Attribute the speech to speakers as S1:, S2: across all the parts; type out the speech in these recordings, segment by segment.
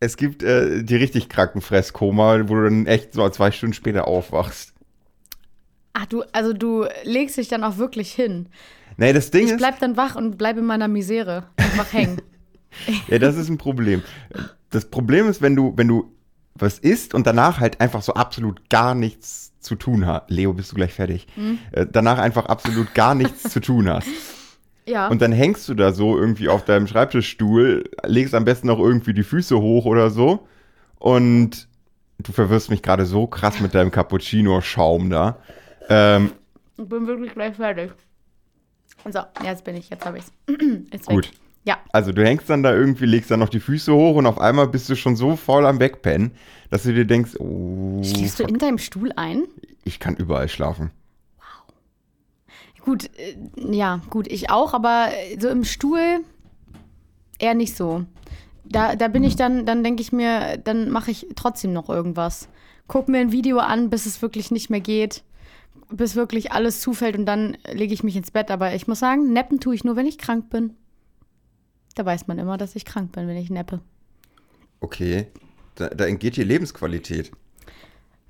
S1: es gibt äh, die richtig kranken Fresskoma, wo du dann echt so zwei Stunden später aufwachst.
S2: Ach, du, also du legst dich dann auch wirklich hin.
S1: Nee, das Ding
S2: Ich
S1: ist.
S2: bleib dann wach und bleib in meiner Misere. Einfach hängen.
S1: Ja, das ist ein Problem. Das Problem ist, wenn du, wenn du was isst und danach halt einfach so absolut gar nichts zu tun hast. Leo, bist du gleich fertig? Äh, danach einfach absolut gar nichts zu tun hast.
S2: Ja.
S1: Und dann hängst du da so irgendwie auf deinem Schreibtischstuhl, legst am besten noch irgendwie die Füße hoch oder so. Und du verwirrst mich gerade so krass mit deinem Cappuccino-Schaum da. Ähm,
S2: ich bin wirklich gleich fertig. So, jetzt bin ich, jetzt habe ich's. Ist
S1: Gut.
S2: Weg. Ja.
S1: also du hängst dann da irgendwie, legst dann noch die Füße hoch und auf einmal bist du schon so faul am Wegpennen, dass du dir denkst, oh,
S2: Schläfst du in deinem Stuhl ein?
S1: ich kann überall schlafen.
S2: Gut, äh, ja, gut, ich auch, aber äh, so im Stuhl eher nicht so. Da, da bin ich dann, dann denke ich mir, dann mache ich trotzdem noch irgendwas. Guck mir ein Video an, bis es wirklich nicht mehr geht, bis wirklich alles zufällt und dann lege ich mich ins Bett. Aber ich muss sagen, neppen tue ich nur, wenn ich krank bin. Da weiß man immer, dass ich krank bin, wenn ich neppe.
S1: Okay, da, da entgeht dir Lebensqualität.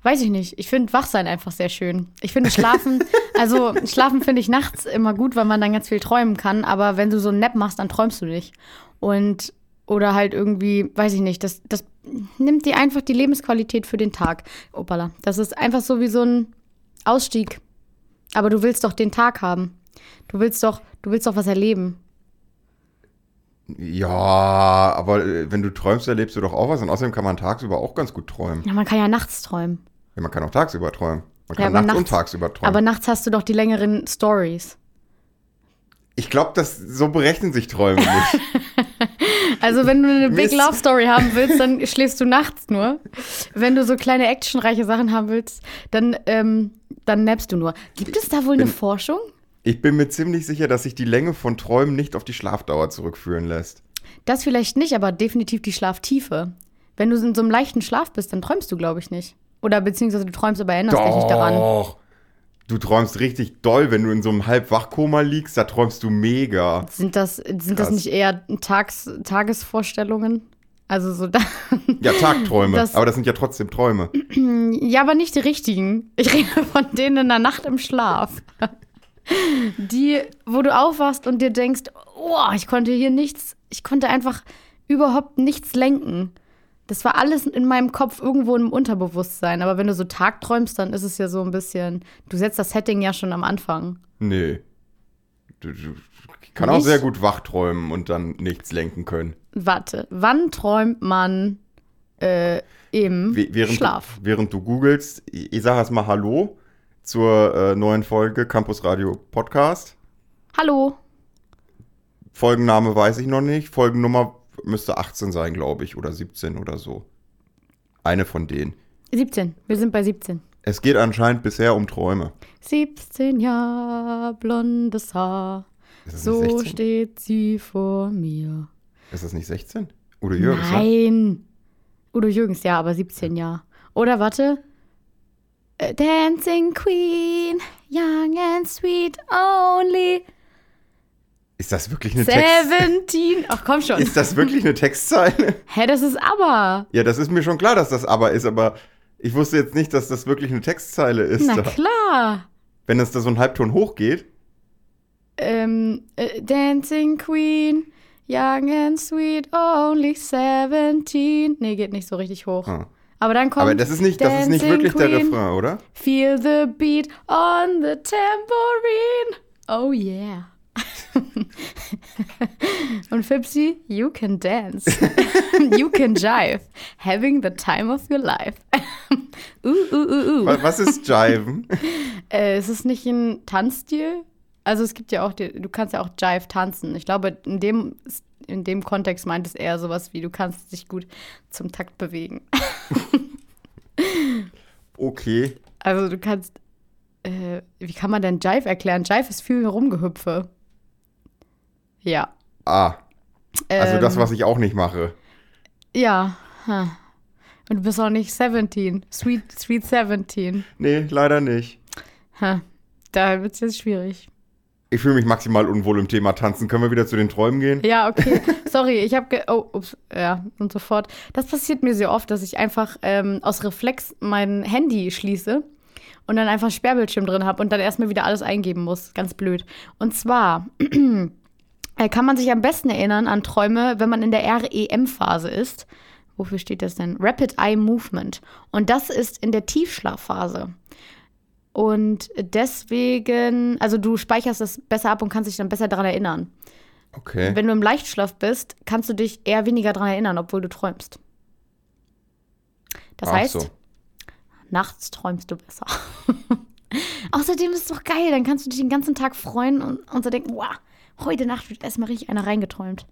S2: Weiß ich nicht. Ich finde Wachsein einfach sehr schön. Ich finde Schlafen, also Schlafen finde ich nachts immer gut, weil man dann ganz viel träumen kann. Aber wenn du so einen Nap machst, dann träumst du nicht. Und, oder halt irgendwie, weiß ich nicht, das, das nimmt dir einfach die Lebensqualität für den Tag. Opala. Das ist einfach so wie so ein Ausstieg. Aber du willst doch den Tag haben. Du willst doch, du willst doch was erleben.
S1: Ja, aber äh, wenn du träumst, erlebst du doch auch was. Und außerdem kann man tagsüber auch ganz gut träumen.
S2: Ja, man kann ja nachts träumen.
S1: Ja, man kann auch tagsüber träumen. Man
S2: Ja,
S1: kann
S2: aber
S1: nachts, und
S2: nachts-
S1: tagsüber träumen.
S2: Aber nachts hast du doch die längeren Stories.
S1: ich glaube, das so berechnen sich Träume nicht.
S2: Also wenn du eine Big
S1: Mist.
S2: Love Story haben willst, dann schläfst du nachts nur. Wenn du so kleine actionreiche Sachen haben willst, dann, ähm, dann nappst du nur. Gibt es da wohl eine
S1: bin-
S2: Forschung?
S1: Ich bin mir ziemlich sicher, dass sich die Länge von Träumen nicht auf die Schlafdauer zurückführen lässt.
S2: Das vielleicht nicht, aber definitiv die Schlaftiefe. Wenn du in so einem leichten Schlaf bist, dann träumst du, glaube ich, nicht. Oder beziehungsweise du träumst, aber erinnerst dich nicht daran.
S1: Doch. Du träumst richtig doll, wenn du in so einem Halbwachkoma liegst, da träumst du mega.
S2: Sind das, sind das nicht eher Tags, Tagesvorstellungen? Also so da.
S1: Ja, Tagträume,
S2: Das-
S1: aber das sind ja trotzdem Träume.
S2: Ja, aber nicht die richtigen. Ich rede von denen in der Nacht im Schlaf. Die, wo du aufwachst und dir denkst, oh, ich konnte hier nichts, ich konnte einfach überhaupt nichts lenken. Das war alles in meinem Kopf irgendwo im Unterbewusstsein. Aber wenn du so tagträumst, dann ist es ja so ein bisschen, du setzt das Setting ja schon am Anfang.
S1: Nee. Du, du, ich kann auch
S2: Nicht?
S1: sehr gut wachträumen und dann nichts lenken können.
S2: Warte, wann träumt man äh, im
S1: Während,
S2: Schlaf?
S1: Du, während du googelst, ich ich sage erstmal Hallo zur äh, neuen Folge Campus Radio Podcast.
S2: Hallo.
S1: Folgenname weiß ich noch nicht. Folgennummer müsste 18 sein, glaube ich, oder 17 oder so. Eine von denen.
S2: 17. Wir sind bei 17.
S1: Es geht anscheinend bisher um Träume.
S2: 17 Jahre blondes Haar. So
S1: nicht 16?
S2: steht sie vor mir.
S1: Ist das nicht 16? Udo Jürgens, ne?
S2: Nein. Udo Jürgens, ja, aber 17 Jahre. Oder warte. A Dancing Queen, young and sweet, only
S1: Ist das wirklich eine Text
S2: 17. Ach komm schon.
S1: Ist das wirklich eine Textzeile?
S2: Hä, das ist aber.
S1: Ja, das ist mir schon klar, dass das aber ist, aber ich wusste jetzt nicht, dass das wirklich eine Textzeile ist.
S2: Na
S1: Da.
S2: klar.
S1: Wenn es da so ein Halbton hochgeht.
S2: Ähm, äh, Dancing Queen, young and sweet, only 17. Nee, geht nicht so richtig hoch.
S1: Ah.
S2: Aber dann kommt
S1: Aber das ist nicht, das ist nicht wirklich der
S2: Queen.
S1: Refrain, oder?
S2: Feel the beat on the tambourine. Oh yeah. Und Fipsi, you can dance. you can jive. Having the time of your life. uh, uh, uh, uh.
S1: Wa- Was ist Jiven?
S2: Äh, ist es nicht ein Tanzstil? Also es gibt ja auch, die, du kannst ja auch Jive tanzen. Ich glaube, in dem, in dem Kontext meint es eher sowas wie, du kannst dich gut zum Takt bewegen.
S1: Okay.
S2: Also du kannst, äh, wie kann man denn Jive erklären? Jive ist viel Rumgehüpfe. Ja.
S1: Ah, also
S2: Ähm,
S1: das, was ich auch nicht mache.
S2: Ja. Hm. Und du bist auch nicht 17. Sweet, sweet 17.
S1: Nee, leider nicht.
S2: Hm. Da wird es jetzt schwierig.
S1: Ich fühle mich maximal unwohl im Thema Tanzen. Können wir wieder zu den Träumen gehen?
S2: Ja, okay. Sorry, ich habe. Oh, ups. Ja, und so fort. Das passiert mir sehr oft, dass ich einfach ähm, aus Reflex mein Handy schließe und dann einfach einen Sperrbildschirm drin habe und dann erstmal wieder alles eingeben muss. Ganz blöd. Und zwar kann man sich am besten erinnern an Träume, wenn man in der REM-Phase ist. Wofür steht das denn? Rapid Eye Movement. Und das ist in der Tiefschlafphase. Und deswegen, also du speicherst das besser ab und kannst dich dann besser daran erinnern.
S1: Okay.
S2: Wenn du im Leichtschlaf bist, kannst du dich eher weniger daran erinnern, obwohl du träumst. Das
S1: Ach
S2: heißt,
S1: so.
S2: nachts träumst du besser. Außerdem ist es doch geil, dann kannst du dich den ganzen Tag freuen und, und so denken, wow, heute Nacht wird erstmal richtig einer reingeträumt.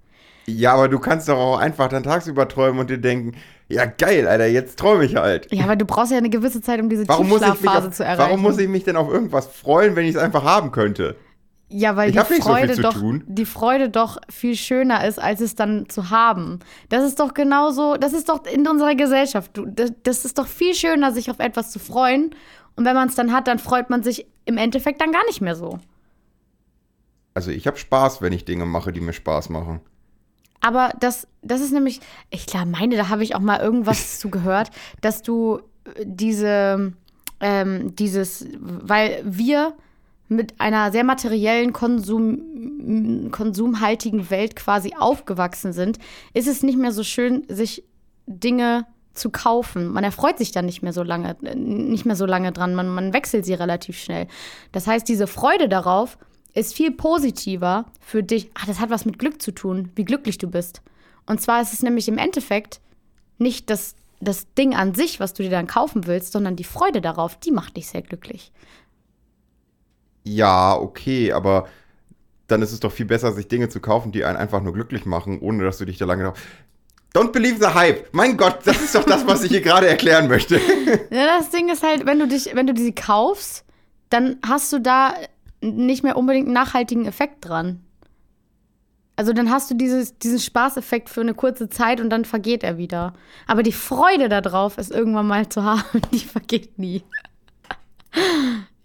S1: Ja, aber du kannst doch auch einfach dann tagsüber träumen und dir denken, ja geil, Alter, jetzt träume ich halt.
S2: Ja, aber du brauchst ja eine gewisse Zeit, um diese Tiefschlafphase
S1: auf,
S2: zu erreichen.
S1: warum muss ich mich denn auf irgendwas freuen, wenn ich es einfach haben könnte?
S2: Ja, weil
S1: Ich
S2: die
S1: so
S2: Freude
S1: zu
S2: doch,
S1: tun.
S2: die Freude doch viel schöner ist, als es dann zu haben. Das ist doch genauso, das ist doch in unserer Gesellschaft. Das ist doch viel schöner, sich auf etwas zu freuen. Und wenn man es dann hat, dann freut man sich im Endeffekt dann gar nicht mehr so.
S1: Also ich habe Spaß, wenn ich Dinge mache, die mir Spaß machen.
S2: Aber das, das ist nämlich, ich glaube, meine, da habe ich auch mal irgendwas zu gehört, dass du äh, diese, ähm, dieses, weil wir mit einer sehr materiellen, Konsum, konsumhaltigen Welt quasi aufgewachsen sind, ist es nicht mehr so schön, sich Dinge zu kaufen. Man erfreut sich dann nicht mehr so lange, nicht mehr so lange dran. Man, man wechselt sie relativ schnell. Das heißt, diese Freude darauf ist viel positiver für dich. Ach, das hat was mit Glück zu tun, wie glücklich du bist. Und zwar ist es nämlich im Endeffekt nicht das, das Ding an sich, was du dir dann kaufen willst, sondern die Freude darauf, die macht dich sehr glücklich.
S1: Ja, okay, aber dann ist es doch viel besser, sich Dinge zu kaufen, die einen einfach nur glücklich machen, ohne dass du dich da lange. Don't believe the hype. Mein Gott, das ist doch das, was ich hier gerade erklären möchte.
S2: Ja, das Ding ist halt, wenn du dich, wenn du sie kaufst, dann hast du da nicht mehr unbedingt einen nachhaltigen Effekt dran. Also dann hast du dieses, diesen Spaßeffekt für eine kurze Zeit und dann vergeht er wieder. Aber die Freude darauf, es irgendwann mal zu haben, die vergeht nie.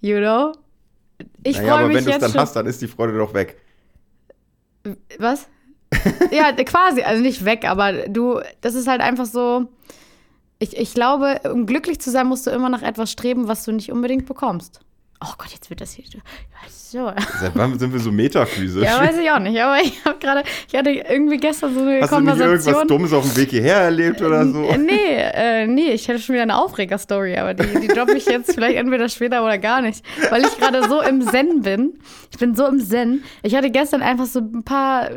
S2: You know? Ich
S1: naja,
S2: freue
S1: aber
S2: mich
S1: wenn du es dann hast, dann ist die Freude doch weg.
S2: Was? ja, quasi, also nicht weg, aber du, das ist halt einfach so. Ich, ich glaube, um glücklich zu sein, musst du immer nach etwas streben, was du nicht unbedingt bekommst. Oh Gott, jetzt wird das hier. So.
S1: Seit wann sind wir so metaphysisch?
S2: Ja, weiß ich auch nicht, aber ich habe gerade, ich hatte irgendwie gestern so eine
S1: Hast du nicht irgendwas
S2: Konversation.
S1: Dummes auf dem Weg hierher erlebt oder so?
S2: Äh, Nee, äh, nee, ich hätte schon wieder eine Aufreger-Story, aber die, die droppe ich jetzt vielleicht entweder später oder gar nicht, weil ich gerade so im Zen bin. Ich bin so im Zen. Ich hatte gestern einfach so ein paar.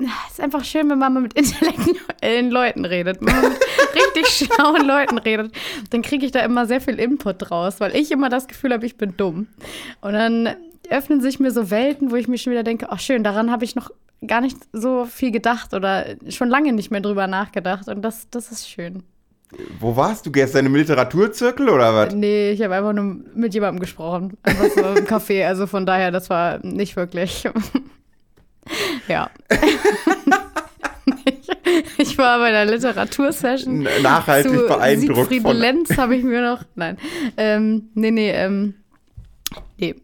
S2: Es ist einfach schön, wenn man mal mit intellektuellen Leuten redet. Wenn man mit richtig schlauen Leuten redet, dann kriege ich da immer sehr viel Input draus, weil ich immer das Gefühl habe, ich bin dumm. Und dann öffnen sich mir so Welten, wo ich mir schon wieder denke, ach schön, daran habe ich noch gar nicht so viel gedacht oder schon lange nicht mehr drüber nachgedacht. Und das, das ist schön.
S1: Wo warst du gestern? Im Literaturzirkel oder was?
S2: Nee, ich habe einfach nur mit jemandem gesprochen. Einfach so im Café. Also von daher, das war nicht wirklich. ja. ich, war bei der Literatursession.
S1: Nachhaltig
S2: zu
S1: beeindruckt
S2: Siegfried
S1: von.
S2: Lenz habe ich mir noch. Nein. Ähm, nee, nee, ähm. Nee.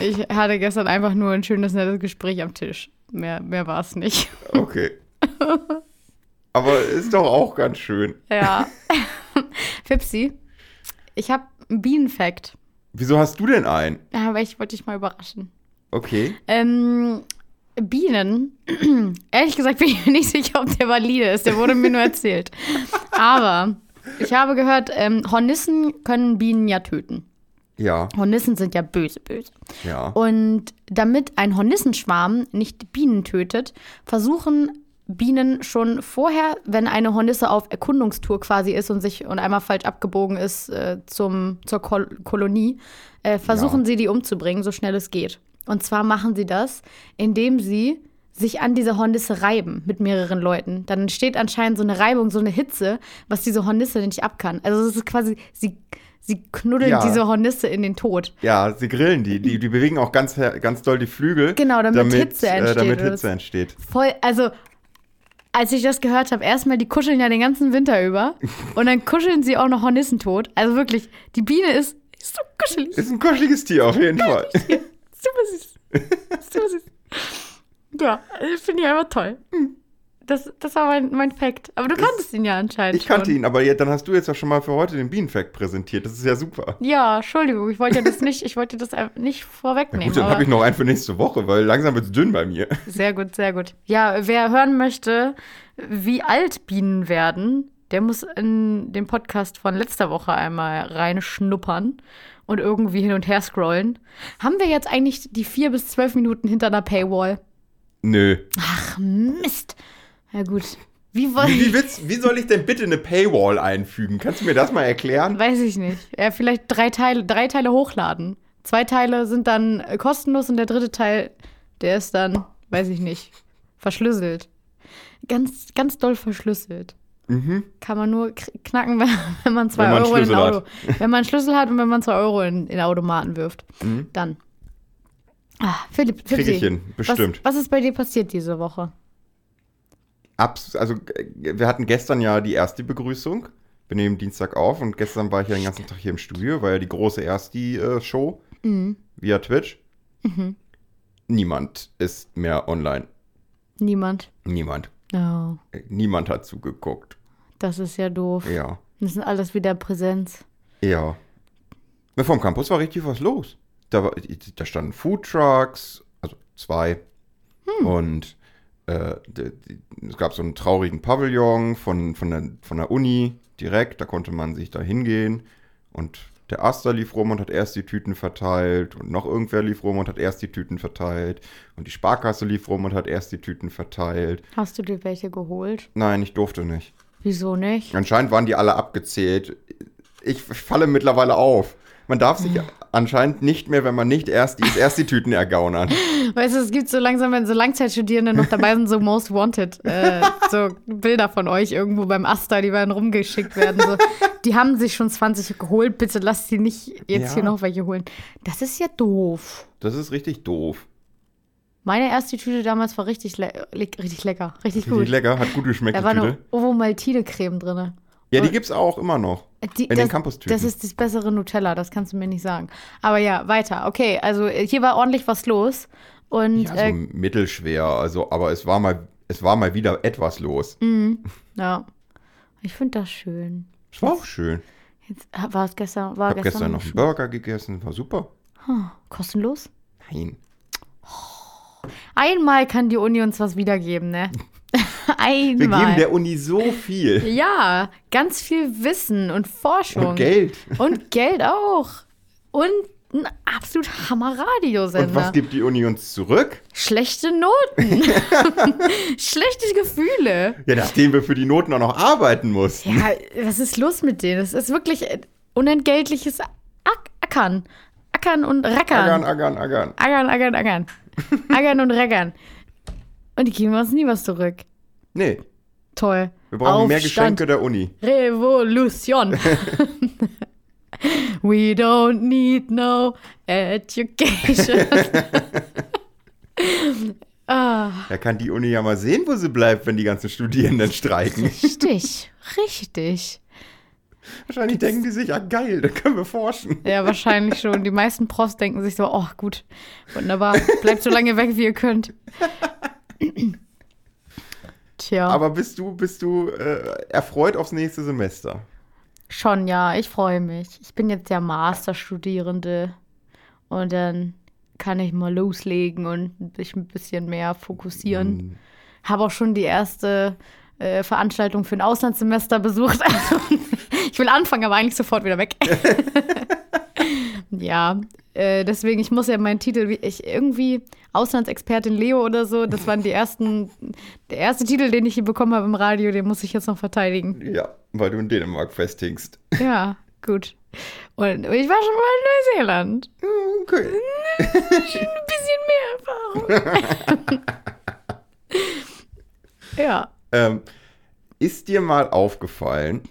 S2: Ich hatte gestern einfach nur ein schönes, nettes Gespräch am Tisch. Mehr, mehr war es nicht.
S1: Okay. Aber ist doch auch ganz schön.
S2: Ja. Fipsi, ich habe einen Bienenfact.
S1: Wieso hast du denn einen?
S2: Ja, aber ich wollte dich mal überraschen.
S1: Okay.
S2: Ähm, Bienen, ehrlich gesagt bin ich mir nicht sicher, ob der valide ist. Der wurde mir nur erzählt. Aber ich habe gehört, ähm, Hornissen können Bienen ja töten.
S1: Ja,
S2: Hornissen sind ja böse, böse.
S1: ja.
S2: Und damit ein Hornissenschwarm nicht Bienen tötet, versuchen Bienen schon vorher, wenn eine Hornisse auf Erkundungstour quasi ist und sich und einmal falsch abgebogen ist äh, zum, zur Kol Kolonie, äh, versuchen
S1: Ja.
S2: sie die umzubringen, so schnell es geht. Und zwar machen sie das, indem sie sich an diese Hornisse reiben mit mehreren Leuten. Dann entsteht anscheinend so eine Reibung, so eine Hitze, was diese Hornisse nicht ab kann. Also es ist quasi, sie, sie knuddeln
S1: Ja.
S2: diese Hornisse in den Tod.
S1: Ja, sie grillen die. Die, die bewegen auch ganz, ganz doll die Flügel.
S2: Genau, damit Hitze
S1: Äh,
S2: entsteht,
S1: damit
S2: oder?
S1: Hitze entsteht.
S2: Voll, also als ich das gehört habe, erstmal, die kuscheln ja den ganzen Winter über und dann kuscheln sie auch noch Hornissen tot. Also wirklich, die Biene ist, ist so kuschelig,
S1: Ist ein kuscheliges Tier auf jeden Fall.
S2: Super süß. so süß. Ja, finde ich einfach toll. Das, das war mein, mein Fact. Aber du kanntest ihn ja anscheinend
S1: Ich kannte
S2: schon.
S1: ihn, aber ja, dann hast du jetzt ja schon mal für heute den Bienenfact präsentiert. Das ist ja super.
S2: Ja, Entschuldigung, ich wollte das nicht, ich wollte das nicht
S1: Ja,
S2: vorwegnehmen.
S1: gut, dann habe ich noch einen für nächste Woche, weil langsam wird's dünn bei mir.
S2: Sehr gut, sehr gut. Ja, wer hören möchte, wie alt Bienen werden, der muss in den Podcast von letzter Woche einmal reinschnuppern und irgendwie hin und her scrollen. Haben wir jetzt eigentlich die vier bis zwölf Minuten hinter einer Paywall?
S1: Nö.
S2: Ach, Mist. Ja, gut. Wie
S1: Wie, wie, willst, wie soll ich denn bitte eine Paywall einfügen? Kannst du mir das mal erklären?
S2: Weiß ich nicht. Ja, vielleicht drei Teile, drei Teile hochladen. Zwei Teile sind dann kostenlos und der dritte Teil, der ist dann, weiß ich nicht, verschlüsselt. Ganz, ganz doll verschlüsselt.
S1: Mhm.
S2: Kann man nur knacken, wenn, wenn man zwei
S1: Wenn man
S2: Euro in den Auto. Wenn man einen Schlüssel hat und wenn man zwei Euro in, in Automaten wirft.
S1: Mhm.
S2: Dann. Ah, Philipp,
S1: Krieg
S2: Philipp,
S1: ich hin, bestimmt.
S2: Was, was ist bei dir passiert diese Woche?
S1: Abs also, äh, wir hatten gestern ja die erste Begrüßung. Wir nehmen Dienstag auf und gestern war ich ja den ganzen Tag hier im Studio, war ja die große Ersti-Show
S2: Mhm.
S1: via Twitch.
S2: Mhm.
S1: Niemand ist mehr online.
S2: Niemand.
S1: Niemand.
S2: Oh,
S1: Äh, Niemand hat zugeguckt.
S2: Das ist ja doof.
S1: Ja.
S2: Das sind alles wieder Präsenz.
S1: Ja. Vom Campus war richtig was los. Da, war, da standen Foodtrucks, also zwei. Und äh, es gab so einen traurigen Pavillon von, von, der, von der Uni direkt. Da konnte man sich da hingehen. Und der Aster lief rum und hat erst die Tüten verteilt. Und noch irgendwer lief rum und hat erst die Tüten verteilt. Und die Sparkasse lief rum und hat erst die Tüten verteilt.
S2: Hast du dir welche geholt?
S1: Nein, ich durfte nicht.
S2: Wieso nicht?
S1: Anscheinend waren die alle abgezählt. Ich falle mittlerweile auf. Man darf sich anscheinend nicht mehr, wenn man nicht erst die, erst die Tüten ergaunern.
S2: Weißt du, es gibt so langsam, wenn so Langzeitstudierende noch dabei sind, so Most Wanted, äh, so Bilder von euch irgendwo beim Asta, die werden rumgeschickt werden. So. Die haben sich schon 20 geholt, bitte lasst sie nicht jetzt
S1: Ja.
S2: hier noch welche holen. Das ist ja doof.
S1: Das ist richtig doof.
S2: Meine erste Tüte damals war richtig, le le richtig lecker, richtig
S1: Richtig
S2: gut.
S1: lecker, hat gut geschmeckt,
S2: Da war eine
S1: Tüte.
S2: Ovomaltine-Creme drin.
S1: Ja, die gibt's auch immer noch.
S2: Die,
S1: In den
S2: das,
S1: Campustüten.
S2: das ist das bessere Nutella, das kannst du mir nicht sagen. Aber ja, weiter. Okay, also äh, hier war ordentlich was los. Und
S1: Ja, so
S2: äh,
S1: mittelschwer, also, aber es war mal, es war mal wieder etwas los.
S2: Mhm. ja, ich finde das schön.
S1: Es war auch schön.
S2: Jetzt, äh, war es gestern? War
S1: Ich habe gestern noch einen Burger gegessen, war super.
S2: Hm, kostenlos?
S1: Nein.
S2: Einmal kann die Uni uns was wiedergeben, ne?
S1: Wir geben
S2: Einmal.
S1: der Uni so viel.
S2: ja, ganz viel Wissen und Forschung.
S1: Und Geld.
S2: Und Geld auch. Und ein absolut Hammer-Radiosender.
S1: Und was gibt die Uni uns zurück?
S2: Schlechte Noten. Schlechte Gefühle.
S1: Ja, nachdem wir für die Noten auch noch arbeiten mussten.
S2: Ja, was ist los mit denen? Das ist wirklich äh, unentgeltliches Ack Ackern. Ackern und Rackern.
S1: Aggern, aggern, aggern.
S2: Ackern, ackern, ackern. Ackern und Rackern. Und die geben uns nie was zurück.
S1: Nee,
S2: Toll.
S1: wir brauchen mehr
S2: Aufstand.
S1: Geschenke der Uni.
S2: Revolution. We don't need no education. ah,
S1: Da kann die Uni ja mal sehen, wo sie bleibt, wenn die ganzen Studierenden streiken.
S2: richtig, richtig.
S1: Wahrscheinlich denken die sich, ja geil, da können wir forschen.
S2: Ja, wahrscheinlich schon. Die meisten Profs denken sich so, oh gut, wunderbar, bleibt so lange weg, wie ihr könnt. Tja,
S1: Aber bist du, bist du äh, erfreut aufs nächste Semester?
S2: schon ja, ich freue mich. Ich bin jetzt ja Masterstudierende und dann kann ich mal loslegen und mich ein bisschen mehr fokussieren.
S1: Mhm.
S2: Habe auch schon die erste äh, Veranstaltung für ein Auslandssemester besucht. Also, ich will anfangen, aber eigentlich sofort wieder weg. ja, äh, deswegen, ich muss ja meinen Titel, wie- ich irgendwie Auslandsexpertin Leo oder so, das waren die ersten, der erste Titel, den ich hier bekommen habe im Radio, den muss ich jetzt noch verteidigen.
S1: Ja, weil du in Dänemark festhängst.
S2: Ja, gut. Und ich war schon mal in Neuseeland.
S1: Okay.
S2: Ein bisschen mehr Erfahrung. ja.
S1: Ähm, ist dir mal aufgefallen,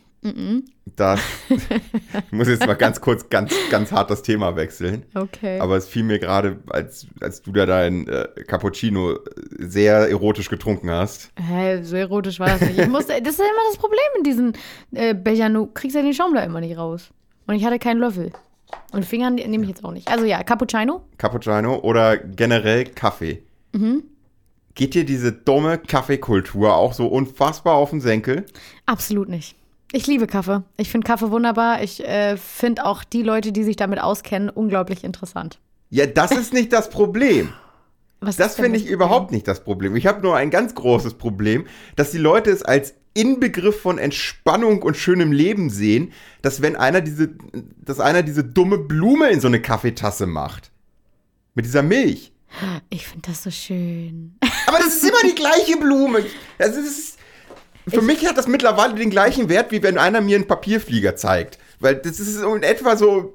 S1: dass. ich muss jetzt mal ganz kurz, ganz, ganz hart das Thema wechseln.
S2: Okay.
S1: Aber es fiel mir gerade, als, als du da dein äh, Cappuccino sehr erotisch getrunken hast.
S2: Hä, so erotisch war das nicht. Ich musste, das ist ja immer das Problem in diesen äh, Bechern. Du kriegst ja den Schaum da immer nicht raus. Und ich hatte keinen Löffel. Und Fingern nehme ich jetzt auch nicht. Also ja, Cappuccino.
S1: Cappuccino oder generell Kaffee.
S2: Mhm.
S1: Geht dir diese dumme Kaffeekultur auch so unfassbar auf den Senkel?
S2: Absolut nicht. Ich liebe Kaffee. Ich finde Kaffee wunderbar. Ich äh, finde auch die Leute, die sich damit auskennen, unglaublich interessant.
S1: Ja, das ist nicht das Problem.
S2: Was
S1: Das finde ich überhaupt nicht das Problem. Ich habe nur ein ganz großes Problem, dass die Leute es als Inbegriff von Entspannung und schönem Leben sehen, dass wenn einer diese, dass einer diese dumme Blume in so eine Kaffeetasse macht. Mit dieser Milch.
S2: Ich finde das so schön.
S1: Aber das ist immer die gleiche Blume. Das ist, für mich hat das mittlerweile den gleichen Wert, wie wenn einer mir einen Papierflieger zeigt. Weil das ist so in etwa so.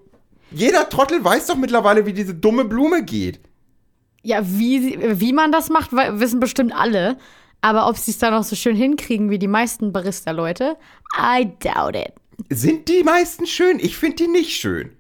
S1: Jeder Trottel weiß doch mittlerweile, wie diese dumme Blume geht.
S2: Ja, wie, wie man das macht, wissen bestimmt alle. Aber ob sie es dann auch so schön hinkriegen wie die meisten Barista-Leute, I doubt it.
S1: Sind die meisten schön? Ich finde die nicht schön.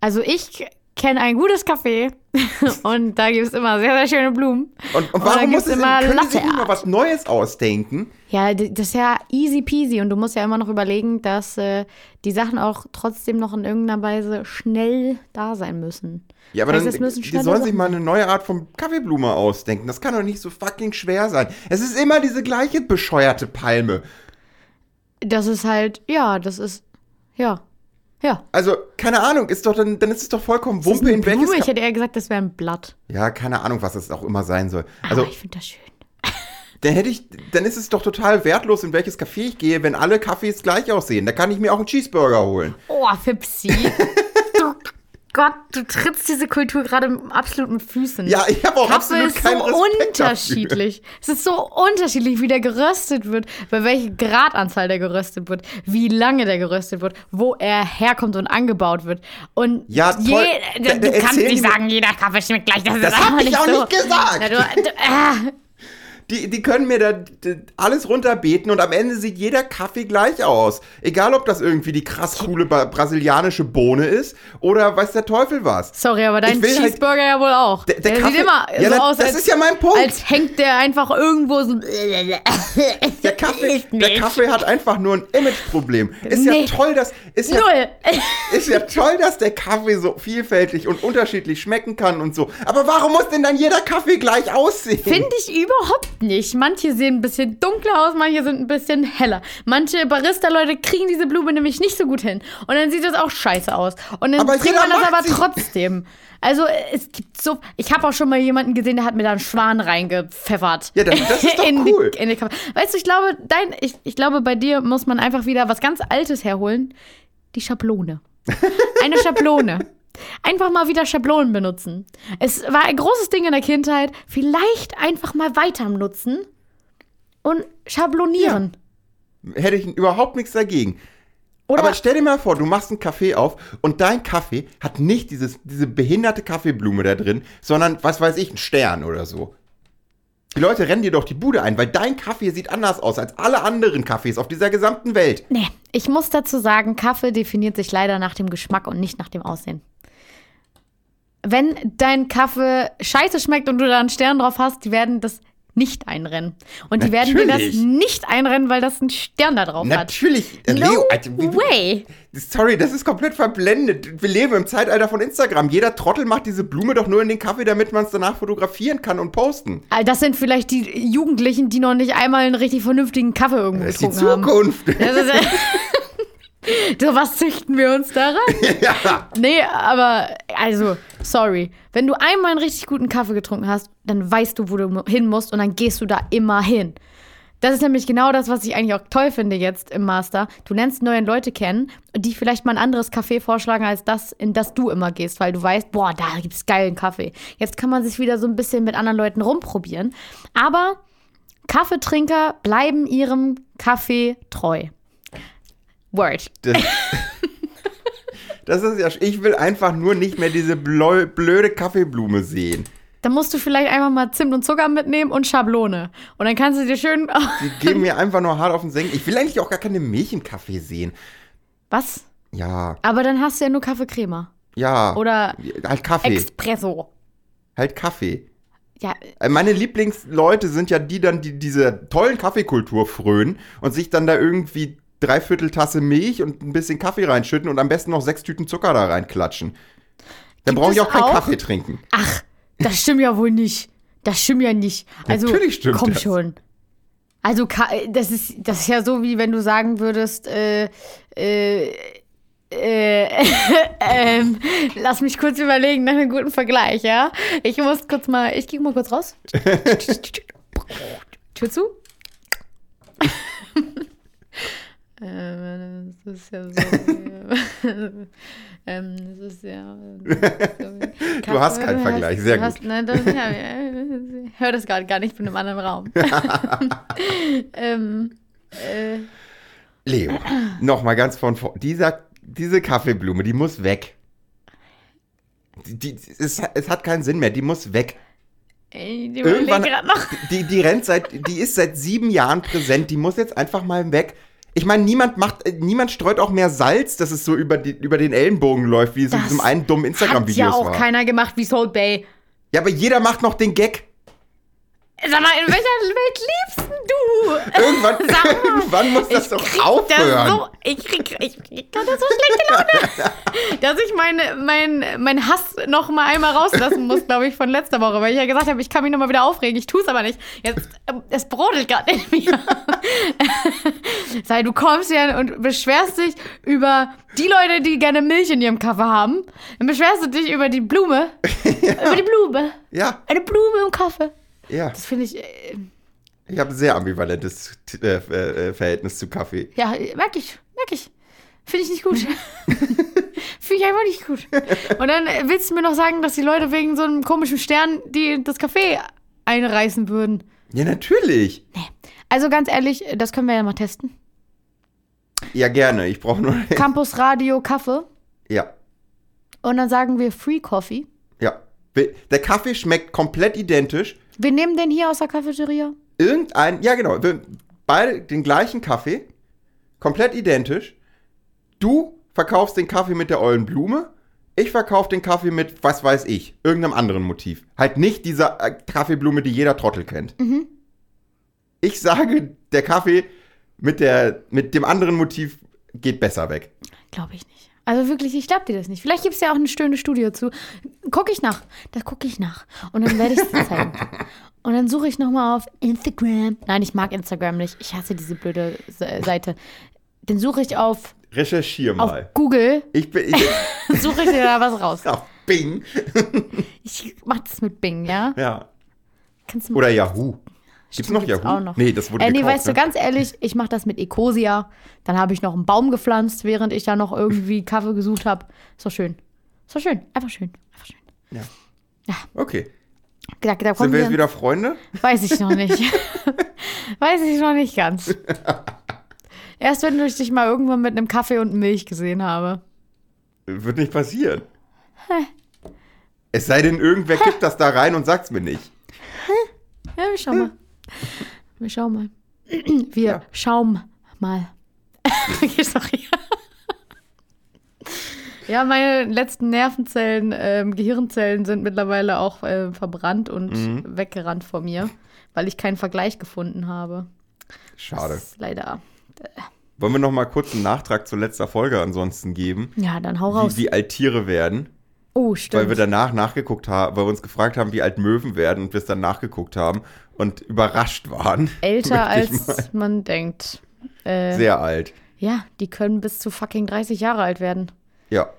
S2: Also ich kenne ein gutes Café und da gibt es immer sehr, sehr schöne Blumen.
S1: Und, und warum muss
S2: gibt's
S1: es
S2: immer
S1: können
S2: Latte
S1: nicht mal
S2: Art.
S1: was Neues ausdenken?
S2: Ja, das ist ja easy peasy und du musst ja immer noch überlegen, dass äh, die Sachen auch trotzdem noch in irgendeiner Weise schnell da sein müssen.
S1: Ja, aber
S2: Heißt,
S1: dann,
S2: es müssen
S1: die sollen sich mal eine neue Art von Kaffeeblume ausdenken. Das kann doch nicht so fucking schwer sein. Es ist immer diese gleiche bescheuerte Palme.
S2: Das ist halt, ja, das ist, ja, ja.
S1: Also, keine Ahnung, ist doch dann, dann ist es doch vollkommen Wumpe, in welches
S2: Ich hätte eher gesagt, das wäre ein Blatt.
S1: Ja, keine Ahnung, was es auch immer sein soll.
S2: Also,
S1: Also,
S2: ich finde das schön.
S1: dann hätte ich, dann ist es doch total wertlos, in welches Café ich gehe, wenn alle Kaffees gleich aussehen. Da kann ich mir auch einen Cheeseburger holen.
S2: Oh, Fipsi. du Gott, du trittst diese Kultur gerade mit Füßen.
S1: Ja, ich habe auch
S2: Kaffee
S1: absolut
S2: ist so
S1: keinen Respekt
S2: unterschiedlich. Es ist so unterschiedlich, wie der geröstet wird, bei welcher Gradanzahl der geröstet wird, wie lange der geröstet wird, wo er herkommt und angebaut wird. Und
S1: Ja, toll.
S2: je, du
S1: da
S2: kannst nicht sagen, jeder Kaffee schmeckt gleich. Das,
S1: Das
S2: ist
S1: hab
S2: einfach
S1: ich auch
S2: so.
S1: nicht gesagt.
S2: Na, du, du, ah.
S1: Die, die können mir da alles runterbeten und am Ende sieht jeder Kaffee gleich aus. Egal, ob das irgendwie die krass coole brasilianische Bohne ist oder weiß der Teufel was.
S2: Sorry, aber dein
S1: halt-
S2: Cheeseburger ja wohl auch.
S1: Der- der
S2: sieht
S1: Kaffee-
S2: immer
S1: Ja,
S2: so
S1: das-
S2: aus,
S1: das
S2: als,
S1: ist ja mein Punkt.
S2: als hängt der einfach irgendwo so.
S1: Der Kaffee, der. Kaffee hat einfach nur ein Imageproblem. Ist
S2: Nee.
S1: ja toll, dass ist ja,
S2: Null.
S1: ist ja toll, dass der Kaffee so vielfältig und unterschiedlich schmecken kann und so. Aber warum muss denn dann jeder Kaffee gleich aussehen?
S2: Finde ich überhaupt nicht. Manche sehen ein bisschen dunkler aus, manche sind ein bisschen heller. Manche Barista-Leute kriegen diese Blume nämlich nicht so gut hin. Und dann sieht das auch scheiße aus. Und dann
S1: Aber
S2: trinkt man das aber trotzdem. Also es gibt so. Ich habe auch schon mal jemanden gesehen, der hat mir da einen Schwan reingepfeffert.
S1: Ja, das- das ist doch
S2: in
S1: cool.
S2: Die, in die Kaffee. Weißt du, ich glaube, dein, ich, ich glaube, bei dir muss man einfach wieder was ganz Altes herholen. Die Schablone. Eine Schablone. Einfach mal wieder Schablonen benutzen. Es war ein großes Ding in der Kindheit. Vielleicht einfach mal weiter nutzen und schablonieren.
S1: Hätte ich überhaupt nichts dagegen.
S2: Oder
S1: Aber stell dir mal vor, du machst einen Kaffee auf und dein Kaffee hat nicht dieses, diese behinderte Kaffeeblume da drin, sondern, was weiß ich, einen Stern oder so. Die Leute rennen dir doch die Bude ein, weil dein Kaffee sieht anders aus als alle anderen Kaffees auf dieser gesamten Welt.
S2: Nee, ich muss dazu sagen, Kaffee definiert sich leider nach dem Geschmack und nicht nach dem Aussehen. Wenn dein Kaffee scheiße schmeckt und du da einen Stern drauf hast, die werden das nicht einrennen. Und die werden dir das
S1: Natürlich.
S2: nicht einrennen, weil das einen Stern da drauf hat.
S1: Natürlich. äh,
S2: No
S1: Alter, wie-
S2: way.
S1: Sorry, das ist komplett verblendet. Wir leben im Zeitalter von Instagram. Jeder Trottel macht diese Blume doch nur in den Kaffee, damit man es danach fotografieren kann und posten.
S2: Das sind vielleicht die Jugendlichen, die noch nicht einmal einen richtig vernünftigen Kaffee irgendwo
S1: Das ist die
S2: getrunken haben.
S1: Zukunft.
S2: Das ist, so was züchten wir uns daran?
S1: ja.
S2: Nee, aber also, sorry. Wenn du einmal einen richtig guten Kaffee getrunken hast, dann weißt du, wo du hin musst und dann gehst du da immer hin. Das ist nämlich genau das, was ich eigentlich auch toll finde jetzt im Master. Du lernst neue Leute kennen, die vielleicht mal ein anderes Café vorschlagen als das, in das du immer gehst, weil du weißt, boah, da gibt's geilen Kaffee. Jetzt kann man sich wieder so ein bisschen mit anderen Leuten rumprobieren. Aber Kaffeetrinker bleiben ihrem Kaffee treu. Word.
S1: Das, das ist ja. Ich will einfach nur nicht mehr diese blöde Kaffeeblume sehen.
S2: Dann musst du vielleicht einfach mal Zimt und Zucker mitnehmen und Schablone. Und dann kannst du dir schön.
S1: Die geben mir einfach nur hart auf den Senken. Ich will eigentlich auch gar keine Milch im Kaffee sehen.
S2: Was?
S1: Ja,
S2: Aber dann hast du ja nur Kaffeecrema.
S1: ja.
S2: Oder
S1: halt Kaffee.
S2: Espresso.
S1: halt Kaffee.
S2: Ja,
S1: Äh, Meine Lieblingsleute sind ja die dann, die diese tollen Kaffeekultur frönen und sich dann da irgendwie dreiviertel Tasse Milch und ein bisschen Kaffee reinschütten und am besten noch sechs Tüten Zucker da reinklatschen. Dann brauche ich auch keinen
S2: auch?
S1: Kaffee trinken.
S2: Ach, das stimmt ja wohl nicht. Das stimmt ja nicht. Also,
S1: Natürlich stimmt
S2: komm
S1: das.
S2: schon. Also, das ist, das ist ja so, wie wenn du sagen würdest, äh, äh, äh, ähm, lass mich kurz überlegen nach einem guten Vergleich, ja? Ich muss kurz mal, ich gehe mal kurz raus. Tür zu. ähm, das ist ja so. ähm, das ist ja.
S1: Du hast keinen Vergleich, sehr
S2: du hast, Nein, das, ja, ich höre das gerade gar nicht, ich bin im anderen Raum. ähm, äh,
S1: Leo, noch mal ganz von vor. Dieser, diese Kaffeeblume, die muss weg. Die, die, es, es hat keinen Sinn mehr, die muss weg. Irgendwann,
S2: überlege gerade noch.
S1: die, die rennt seit, die ist seit sieben Jahren präsent, die muss jetzt einfach mal weg. Ich meine, niemand macht, äh, niemand streut auch mehr Salz, dass es so über, die, über den Ellenbogen läuft, wie es in
S2: Das
S1: diesem einen dummen
S2: Hat
S1: Instagram-Videos
S2: ja auch
S1: war.
S2: keiner gemacht wie Salt Bay.
S1: Ja, aber jeder macht noch den Gag.
S2: Sag mal, in welcher Welt lebst du?
S1: Irgendwann,
S2: mal,
S1: irgendwann muss das doch aufhören.
S2: Das so, ich krieg, ich, ich kann das so schlechte Laune, dass ich mein, mein, mein Hass noch mal einmal rauslassen muss, glaube ich, von letzter Woche, weil ich ja gesagt habe, ich kann mich noch mal wieder aufregen. Ich tue es aber nicht. Jetzt, äh, es brodelt gerade in mir. Sei, du kommst hier und beschwerst dich über die Leute, die gerne Milch in ihrem Kaffee haben. Dann beschwerst du dich über die Blume. Über die Blume.
S1: Ja,
S2: Eine Blume im Kaffee.
S1: Ja.
S2: Das finde ich, äh,
S1: Ich habe ein sehr ambivalentes äh, äh, Verhältnis zu Kaffee.
S2: ja, merke ich, merke ich. Finde ich nicht gut. Finde ich einfach nicht gut. Und dann äh, willst du mir noch sagen, dass die Leute wegen so einem komischen Stern, die das Café einreißen würden.
S1: Ja, natürlich.
S2: Also ganz ehrlich, das können wir ja mal testen.
S1: Ja, gerne. Ich brauche nur.
S2: Campus Radio Kaffee.
S1: ja,
S2: Und dann sagen wir Free Coffee.
S1: ja. Der Kaffee schmeckt komplett identisch.
S2: Wir nehmen den hier aus der Cafeteria.
S1: Irgendein, ja genau, beide den gleichen Kaffee, komplett identisch. Du verkaufst den Kaffee mit der ollen Blume, ich verkaufe den Kaffee mit, was weiß ich, irgendeinem anderen Motiv. Halt nicht dieser äh, Kaffeeblume, die jeder Trottel kennt. Ich sage, der Kaffee mit, der, mit dem anderen Motiv geht besser weg.
S2: Glaube ich nicht. Also wirklich, ich glaube dir das nicht. Vielleicht gibt es ja auch ein störendes Studio zu. Gucke ich nach. Das gucke ich nach. Und dann werde ich es zeigen. Und dann suche ich nochmal auf Instagram. Nein, ich mag Instagram nicht. Ich hasse diese blöde Se- Seite. Dann suche ich auf,
S1: Recherchier
S2: auf
S1: mal.
S2: Google,
S1: Ich bin ich,
S2: suche ich dir da was raus.
S1: auf Bing.
S2: Ich mach das mit Bing, ja?
S1: Ja.
S2: Kannst du mal
S1: Oder Yahoo. Gibt's noch
S2: gibt's
S1: Yahoo?
S2: auch noch.
S1: Nee, das wurde
S2: äh, nee,
S1: gekauft,
S2: weißt du,
S1: ne?
S2: ganz ehrlich, ich mache das mit Ecosia. Dann habe ich noch einen Baum gepflanzt, während ich da noch irgendwie Kaffee gesucht habe. Ist doch schön. Ist doch schön. Einfach schön. Einfach schön.
S1: Okay.
S2: Da, da
S1: Sind wir jetzt wieder Freunde?
S2: Weiß ich noch nicht. Weiß ich noch nicht ganz. Erst wenn ich dich mal irgendwann mit einem Kaffee und Milch gesehen habe.
S1: Wird nicht passieren. Es sei denn, irgendwer kippt das da rein und sagt's mir nicht.
S2: Ja, wir schauen mal. Wir schauen mal. Wir
S1: Ja.
S2: schauen mal. okay, sorry. Ja, meine letzten Nervenzellen, ähm, Gehirnzellen sind mittlerweile auch äh, verbrannt und
S1: Mhm.
S2: weggerannt vor mir, weil ich keinen Vergleich gefunden habe.
S1: Schade.
S2: Leider.
S1: Wollen wir noch mal kurz einen Nachtrag zur letzter Folge ansonsten geben?
S2: Ja, dann hau raus.
S1: Wie, wie alt Tiere werden?
S2: Oh, stimmt.
S1: Weil wir danach nachgeguckt haben, weil wir uns gefragt haben, wie alt Möwen werden und wir es dann nachgeguckt haben und überrascht waren.
S2: Älter als man denkt. Äh,
S1: Sehr alt.
S2: Ja, die können bis zu fucking 30 Jahre alt werden.
S1: Ja.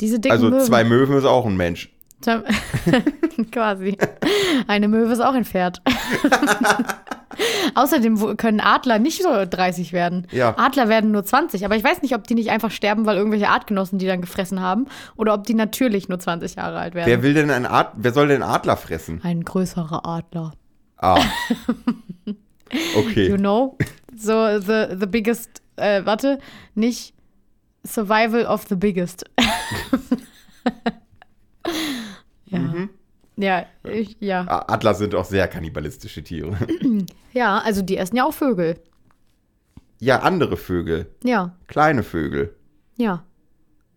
S2: Diese dicken
S1: Also
S2: Möwen.
S1: zwei Möwen ist auch ein Mensch.
S2: Quasi. Eine Möwe ist auch ein Pferd. Außerdem können Adler nicht so 30 werden.
S1: Ja.
S2: Adler werden nur 20. Aber ich weiß nicht, ob die nicht einfach sterben, weil irgendwelche Artgenossen die dann gefressen haben. Oder ob die natürlich nur 20 Jahre alt werden.
S1: Wer will denn einen Ad wer soll denn Adler fressen?
S2: ein größerer Adler.
S1: Ah.
S2: You
S1: Okay.
S2: know? So, the, the biggest, äh, warte, nicht Survival of the biggest. Ja.
S1: Mhm.
S2: Ja, ich, ja.
S1: Adler sind auch sehr kannibalistische Tiere.
S2: Ja, also die essen ja auch Vögel.
S1: Ja, andere Vögel.
S2: Ja,
S1: Kleine Vögel.
S2: ja.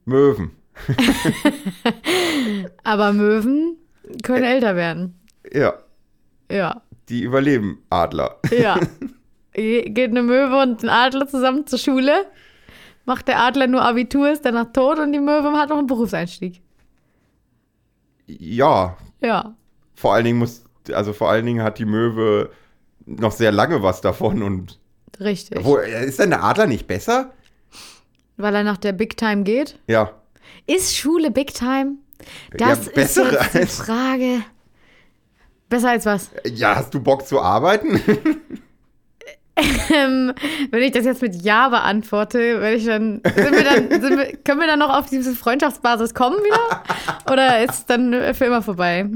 S1: Möwen.
S2: Aber Möwen können älter werden.
S1: Ja.
S2: Ja,
S1: Die überleben Adler.
S2: ja. Ge- Geht eine Möwe und ein Adler zusammen zur Schule? Macht der Adler nur Abitur, ist danach tot und die Möwe hat noch einen Berufseinstieg.
S1: Ja,
S2: Ja.
S1: vor allen Dingen muss, also vor allen Dingen hat die Möwe noch sehr lange was davon und
S2: Richtig.
S1: wo, ist denn der Adler nicht besser?
S2: Weil er nach der Big Time geht.
S1: Ja.
S2: Ist Schule Big Time? Das
S1: Ja,
S2: ist jetzt die Frage. Besser als was?
S1: Ja, hast du Bock zu arbeiten?
S2: Ähm, wenn ich das jetzt mit Ja beantworte, werde ich dann, sind wir dann sind wir, können wir dann noch auf diese Freundschaftsbasis kommen wieder? Oder ist es dann für immer vorbei?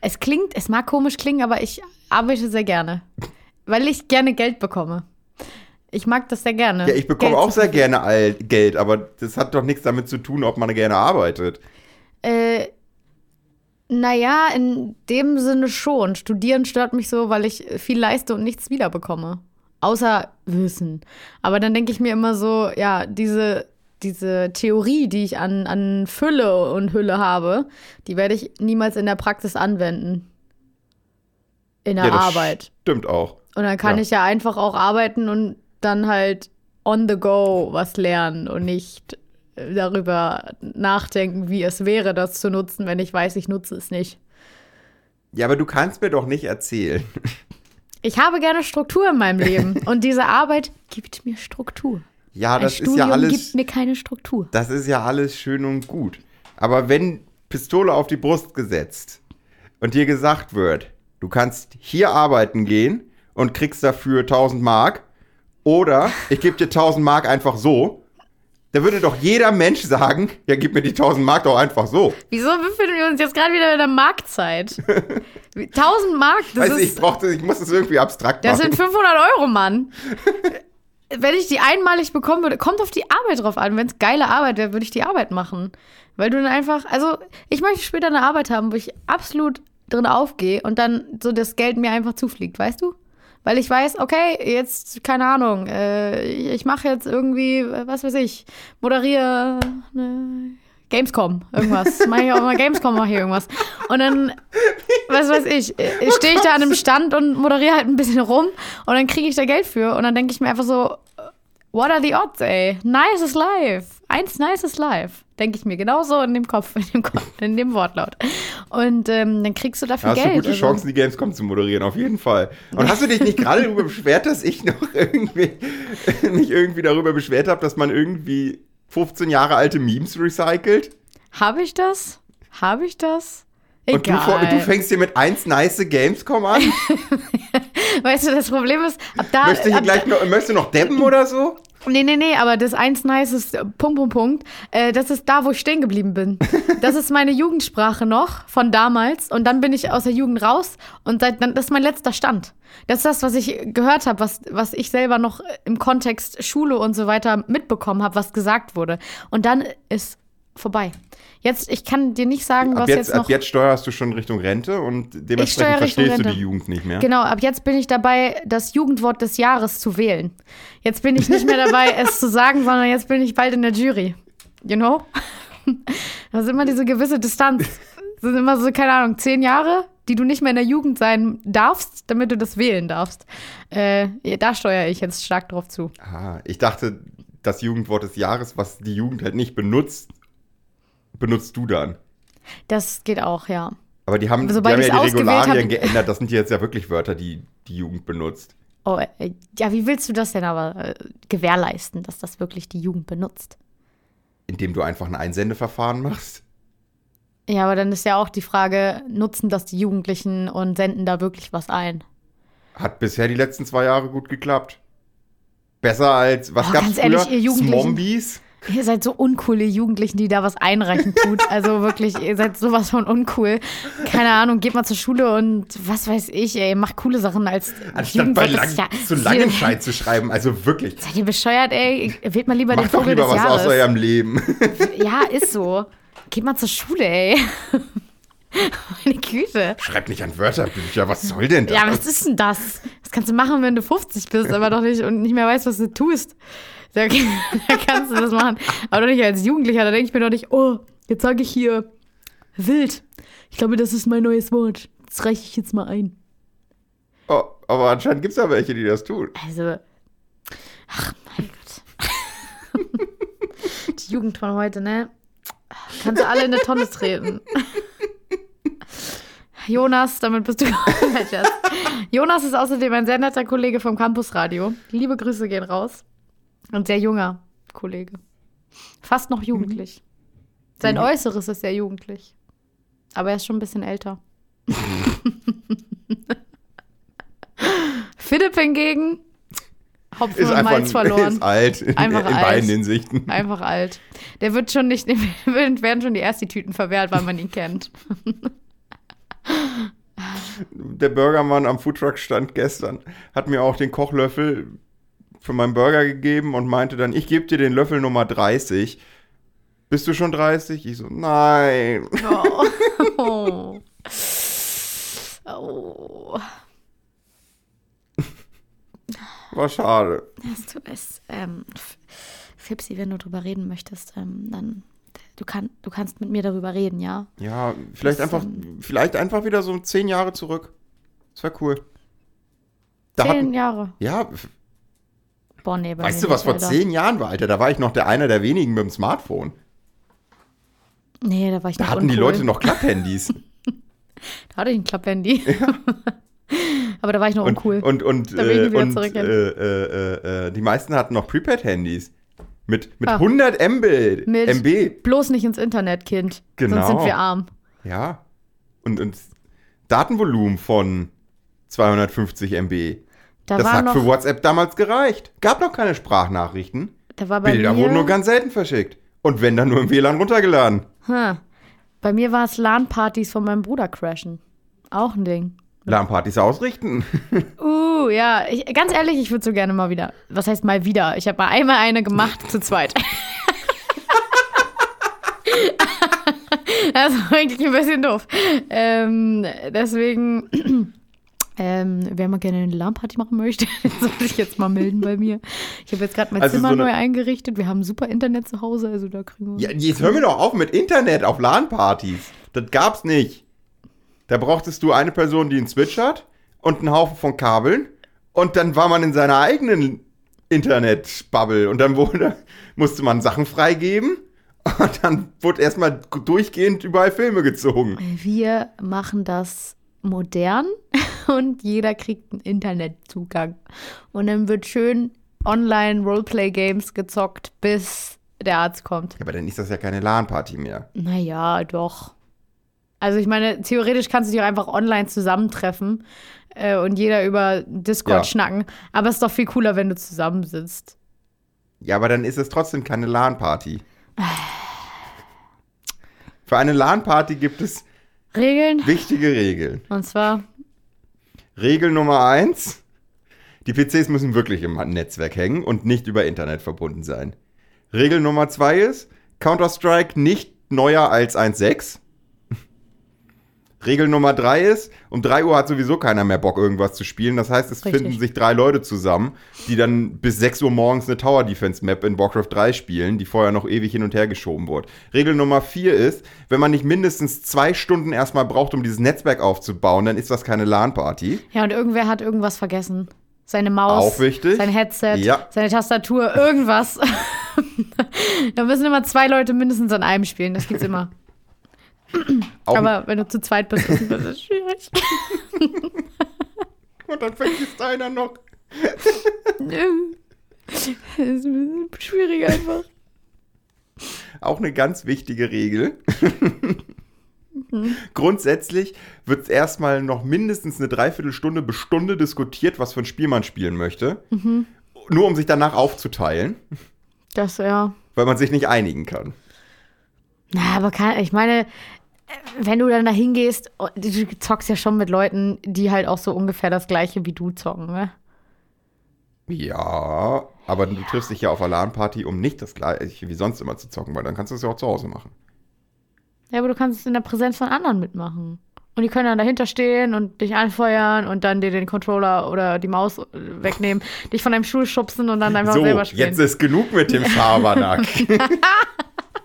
S2: Es klingt, es mag komisch klingen, aber ich arbeite sehr gerne. Weil ich gerne Geld bekomme. Ich mag das sehr gerne.
S1: Ja, ich bekomme
S2: Geld
S1: auch sehr gerne Geld, aber das hat doch nichts damit zu tun, ob man gerne arbeitet.
S2: Äh, naja, in dem Sinne schon. Studieren stört mich so, weil ich viel leiste und nichts wiederbekomme. Außer Wissen. Aber dann denke ich mir immer so, ja, diese, diese Theorie, die ich an, an Fülle und Hülle habe, die werde ich niemals in der Praxis anwenden. In der
S1: ja,
S2: Arbeit.
S1: Stimmt auch.
S2: Und dann kann
S1: ja.
S2: ich ja einfach auch arbeiten und dann halt on the go was lernen und nicht darüber nachdenken, wie es wäre, das zu nutzen, wenn ich weiß, ich nutze es nicht.
S1: Ja, aber du kannst mir doch nicht erzählen.
S2: Ich habe gerne Struktur in meinem Leben und diese Arbeit gibt mir Struktur.
S1: Ja,
S2: Ein
S1: das ist
S2: Studium
S1: ja alles.
S2: gibt mir keine Struktur.
S1: Das ist ja alles schön und gut. Aber wenn Pistole auf die Brust gesetzt und dir gesagt wird, du kannst hier arbeiten gehen und kriegst dafür 1000 Mark oder ich gebe dir 1000 Mark einfach so, da würde doch jeder Mensch sagen, ja, gib mir die 1000 Mark doch einfach so.
S2: Wieso befinden wir uns jetzt gerade wieder in der Marktzeit? 1000 Mark, das
S1: Weiß ich, ich
S2: ist,
S1: brauchte, ich muss das irgendwie abstrakt
S2: das
S1: machen.
S2: sind 500 Euro, Mann. Wenn ich die einmalig bekommen würde, kommt auf die Arbeit drauf an. Wenn es geile Arbeit wäre, würde ich die Arbeit machen. Weil du dann einfach, also ich möchte später eine Arbeit haben, wo ich absolut drin aufgehe und dann so das Geld mir einfach zufliegt, weißt du? Weil ich weiß, okay, jetzt, keine Ahnung, äh, ich mache jetzt irgendwie, was weiß ich, moderiere ne, Gamescom, irgendwas. Mache ich auch mal Gamescom, mache ich irgendwas. Und dann, was weiß ich, äh, stehe ich da an einem Stand und moderiere halt ein bisschen rum und dann kriege ich da Geld für und dann denke ich mir einfach so, what are the odds, ey? Nice is life. Eins nice is life. Denke ich mir genauso in dem Kopf, in dem, Kopf, in dem Wortlaut. Und ähm, dann kriegst du dafür
S1: Da hast
S2: Geld.
S1: du gute
S2: also-
S1: Chancen, die Gamescom zu moderieren, auf jeden Fall. Und hast du dich nicht gerade darüber beschwert, dass ich noch irgendwie mich irgendwie darüber beschwert habe, dass man irgendwie 15 Jahre alte Memes recycelt?
S2: Habe ich das? Habe ich das?
S1: Und du,
S2: Egal.
S1: du fängst hier mit eins nice Gamescom an?
S2: weißt du, das Problem ist, ab da.
S1: Möchtest du hier
S2: ab
S1: gleich noch, möchtest du noch deppen oder so?
S2: Nee, nee, nee, aber das eins nice ist äh, Punkt, Punkt, Punkt. Äh, das ist da, wo ich stehen geblieben bin. Das ist meine Jugendsprache noch von damals. Und dann bin ich aus der Jugend raus und seit, dann, das ist mein letzter Stand. Das ist das, was ich gehört habe, was, was ich selber noch im Kontext Schule und so weiter mitbekommen habe, was gesagt wurde. Und dann ist vorbei. Jetzt, ich kann dir nicht sagen,
S1: Ab
S2: was
S1: jetzt,
S2: jetzt, noch.
S1: ab jetzt steuerst du schon Richtung Rente und dementsprechend verstehst du
S2: Rente.
S1: die Jugend nicht mehr.
S2: Genau, ab jetzt bin ich dabei, das Jugendwort des Jahres zu wählen. Jetzt bin ich nicht mehr dabei, es zu sagen, sondern jetzt bin ich bald in der Jury. You know? Das ist immer diese gewisse Distanz. Das sind immer so, keine Ahnung, zehn Jahre, die du nicht mehr in der Jugend sein darfst, damit du das wählen darfst. Äh, da steuere ich jetzt stark drauf zu.
S1: Ah, ich dachte, das Jugendwort des Jahres, was die Jugend halt nicht benutzt, benutzt du dann.
S2: Das geht auch, ja.
S1: Aber die haben, die haben ja die Regularien
S2: hab-
S1: geändert. Das sind jetzt ja wirklich Wörter, die die Jugend benutzt.
S2: Oh, äh, ja, wie willst du das denn aber äh, gewährleisten, dass das wirklich die Jugend benutzt?
S1: Indem du einfach ein Einsendeverfahren machst.
S2: Ja, aber dann ist ja auch die Frage, nutzen das die Jugendlichen und senden da wirklich was ein?
S1: Hat bisher die letzten zwei Jahre gut geklappt. Besser als, was
S2: Oh,
S1: gab's
S2: ganz
S1: früher?
S2: ehrlich, ihr Jugendlichen.
S1: Zombies?
S2: Ihr seid so uncool, ihr Jugendlichen, die da was einreichen tut. Also wirklich, ihr seid sowas von uncool. Keine Ahnung, geht mal zur Schule und was weiß ich, ey, macht coole Sachen als
S1: Anstatt bei lang,
S2: Ja-
S1: zu Langenscheid zu schreiben. Also wirklich.
S2: Seid ihr bescheuert, ey? Wählt mal lieber den
S1: Macht doch
S2: Vogel
S1: lieber
S2: des
S1: was
S2: Jahres.
S1: aus eurem Leben.
S2: Ja, ist so. Geht mal zur Schule, ey. Meine Güte.
S1: Schreibt nicht an Wörterbücher. Was soll denn das?
S2: Ja, was ist denn das? Das kannst du machen, wenn du 50 bist, aber doch nicht und nicht mehr weißt, was du tust. Da, da kannst du das machen. Aber doch nicht als Jugendlicher. Da denke ich mir doch nicht, oh, jetzt sage ich hier wild. Ich glaube, das ist mein neues Wort. Das reiche ich jetzt mal ein.
S1: Oh, Aber anscheinend gibt es ja welche, die das tun.
S2: Also, ach mein Gott. Die Jugend von heute, ne? Kannst du alle in eine Tonne treten. Jonas, damit bist du. Jonas ist außerdem ein sehr netter Kollege vom Campusradio. Liebe Grüße gehen raus. Und sehr junger Kollege. Fast noch jugendlich. Sein
S1: Mhm.
S2: Äußeres ist sehr jugendlich. Aber er ist schon ein bisschen älter. Philipp hingegen, Hopfen
S1: Ist
S2: und
S1: einfach
S2: Malz verloren.
S1: ist alt in,
S2: Einfach
S1: in
S2: alt.
S1: beiden Hinsichten.
S2: Einfach alt. Der wird schon nicht, werden schon die Ersti-Tüten verwehrt, weil man ihn kennt.
S1: Der Burgermann am Foodtruck stand gestern, hat mir auch den Kochlöffel für meinen Burger gegeben und meinte dann, ich gebe dir den Löffel Nummer 30. Bist du schon 30? Ich so, nein.
S2: Oh. oh.
S1: War schade.
S2: Es, tut- es, ähm, Fipsi, wenn du drüber reden möchtest, ähm, dann du, kann, du kannst mit mir darüber reden, ja?
S1: Ja, vielleicht
S2: Das,
S1: einfach, vielleicht einfach wieder so zehn Jahre zurück. Das wäre cool. Da
S2: Zehn
S1: hatten,
S2: Jahre.
S1: ja,
S2: Boah, nee,
S1: weißt du, was vor zehn Jahren war, Alter? Da war ich noch der einer der wenigen mit dem Smartphone.
S2: Nee, da war ich
S1: Da
S2: noch
S1: hatten die
S2: uncool.
S1: Leute noch Klapphandys.
S2: Da hatte ich ein Klapphandy. Aber da war ich noch
S1: und,
S2: uncool.
S1: und, und,
S2: Da will ich
S1: äh,
S2: wieder
S1: und äh, äh, äh, äh, die meisten hatten noch Prepaid-Handys. Mit, mit
S2: Ah.
S1: 100 MB.
S2: Mit-
S1: MB.
S2: Bloß nicht ins Internet, Kind.
S1: Genau.
S2: Sonst sind wir arm.
S1: Ja. Und, und Datenvolumen von 250 MB.
S2: Da
S1: das
S2: war
S1: hat
S2: noch,
S1: für WhatsApp damals gereicht. Gab noch keine Sprachnachrichten.
S2: da war bei
S1: Bilder
S2: mir,
S1: wurden nur ganz selten verschickt. Und wenn dann nur im WLAN runtergeladen.
S2: Hm. Bei mir war es LAN-Partys von meinem Bruder crashen. Auch ein Ding.
S1: LAN-Partys ausrichten.
S2: Uh, ja. Ich, ganz ehrlich, ich würde so gerne mal wieder. Was heißt mal wieder? Ich habe mal einmal eine gemacht, zu zweit. das ist eigentlich ein bisschen doof. Ähm, deswegen, ähm, wer mal gerne eine LAN-Party machen möchte, sollte ich jetzt mal melden bei mir. Ich habe jetzt gerade mein
S1: Also
S2: Zimmer
S1: so
S2: neu eingerichtet. Wir haben super Internet zu Hause, also da kriegen wir.
S1: Ja, jetzt hör mir doch auf mit Internet auf LAN-Partys. Das gab's nicht. Da brauchtest du eine Person, die einen Switch hat und einen Haufen von Kabeln. Und dann war man in seiner eigenen Internet-Bubble. Und dann wurde, musste man Sachen freigeben. Und dann wurde erstmal durchgehend überall Filme gezogen.
S2: Wir machen das modern und jeder kriegt einen Internetzugang. Und dann wird schön online Roleplay-Games gezockt, bis der Arzt kommt.
S1: Ja, aber dann ist das ja keine LAN-Party mehr.
S2: Naja, doch. Also ich meine, theoretisch kannst du dich auch einfach online zusammentreffen äh, und jeder über Discord
S1: Ja.
S2: schnacken. Aber es ist doch viel cooler, wenn du zusammensitzt.
S1: Ja, aber dann ist es trotzdem keine LAN-Party. Für eine LAN-Party gibt es
S2: Regeln?
S1: wichtige Regeln.
S2: Und zwar,
S1: Regel Nummer eins: Die PCs müssen wirklich im Netzwerk hängen und nicht über Internet verbunden sein. Regel Nummer zwei ist: Counter-Strike nicht neuer als 1.6. Regel Nummer drei ist, um 3 Uhr hat sowieso keiner mehr Bock, irgendwas zu spielen. Das heißt, es
S2: Richtig.
S1: finden sich drei Leute zusammen, die dann bis 6 Uhr morgens eine Tower Defense Map in Warcraft 3 spielen, die vorher noch ewig hin und her geschoben wurde. Regel Nummer vier ist, wenn man nicht mindestens zwei Stunden erstmal braucht, um dieses Netzwerk aufzubauen, dann ist das keine LAN-Party.
S2: ja, und irgendwer hat irgendwas vergessen. Seine Maus,
S1: Auch wichtig.
S2: sein Headset,
S1: Ja.
S2: seine Tastatur, irgendwas. da müssen immer zwei Leute mindestens an einem spielen, das gibt's immer.
S1: Auch
S2: Aber wenn du zu zweit bist, ist das schwierig.
S1: Und dann vergisst einer noch.
S2: das ist ein bisschen schwierig einfach.
S1: Auch eine ganz wichtige Regel. Grundsätzlich wird erstmal noch mindestens eine Dreiviertelstunde bis Stunde diskutiert, was für ein Spiel man spielen möchte. Nur um sich danach aufzuteilen,
S2: Das, ja.
S1: weil man sich nicht einigen kann.
S2: Na, aber kann, ich meine, wenn du dann da hingehst, oh, du zockst ja schon mit Leuten, die halt auch so ungefähr das gleiche wie du zocken, ne?
S1: Ja, aber du triffst dich ja auf einer LAN-Party, um nicht das gleiche wie sonst immer zu zocken, weil dann kannst du es ja auch zu Hause machen.
S2: Ja, aber du kannst es in der Präsenz von anderen mitmachen. Und die können dann dahinter stehen und dich anfeuern und dann dir den Controller oder die Maus äh, wegnehmen, dich von deinem Stuhl schubsen und dann einfach
S1: so,
S2: selber spielen.
S1: jetzt ist genug mit dem Schabernack.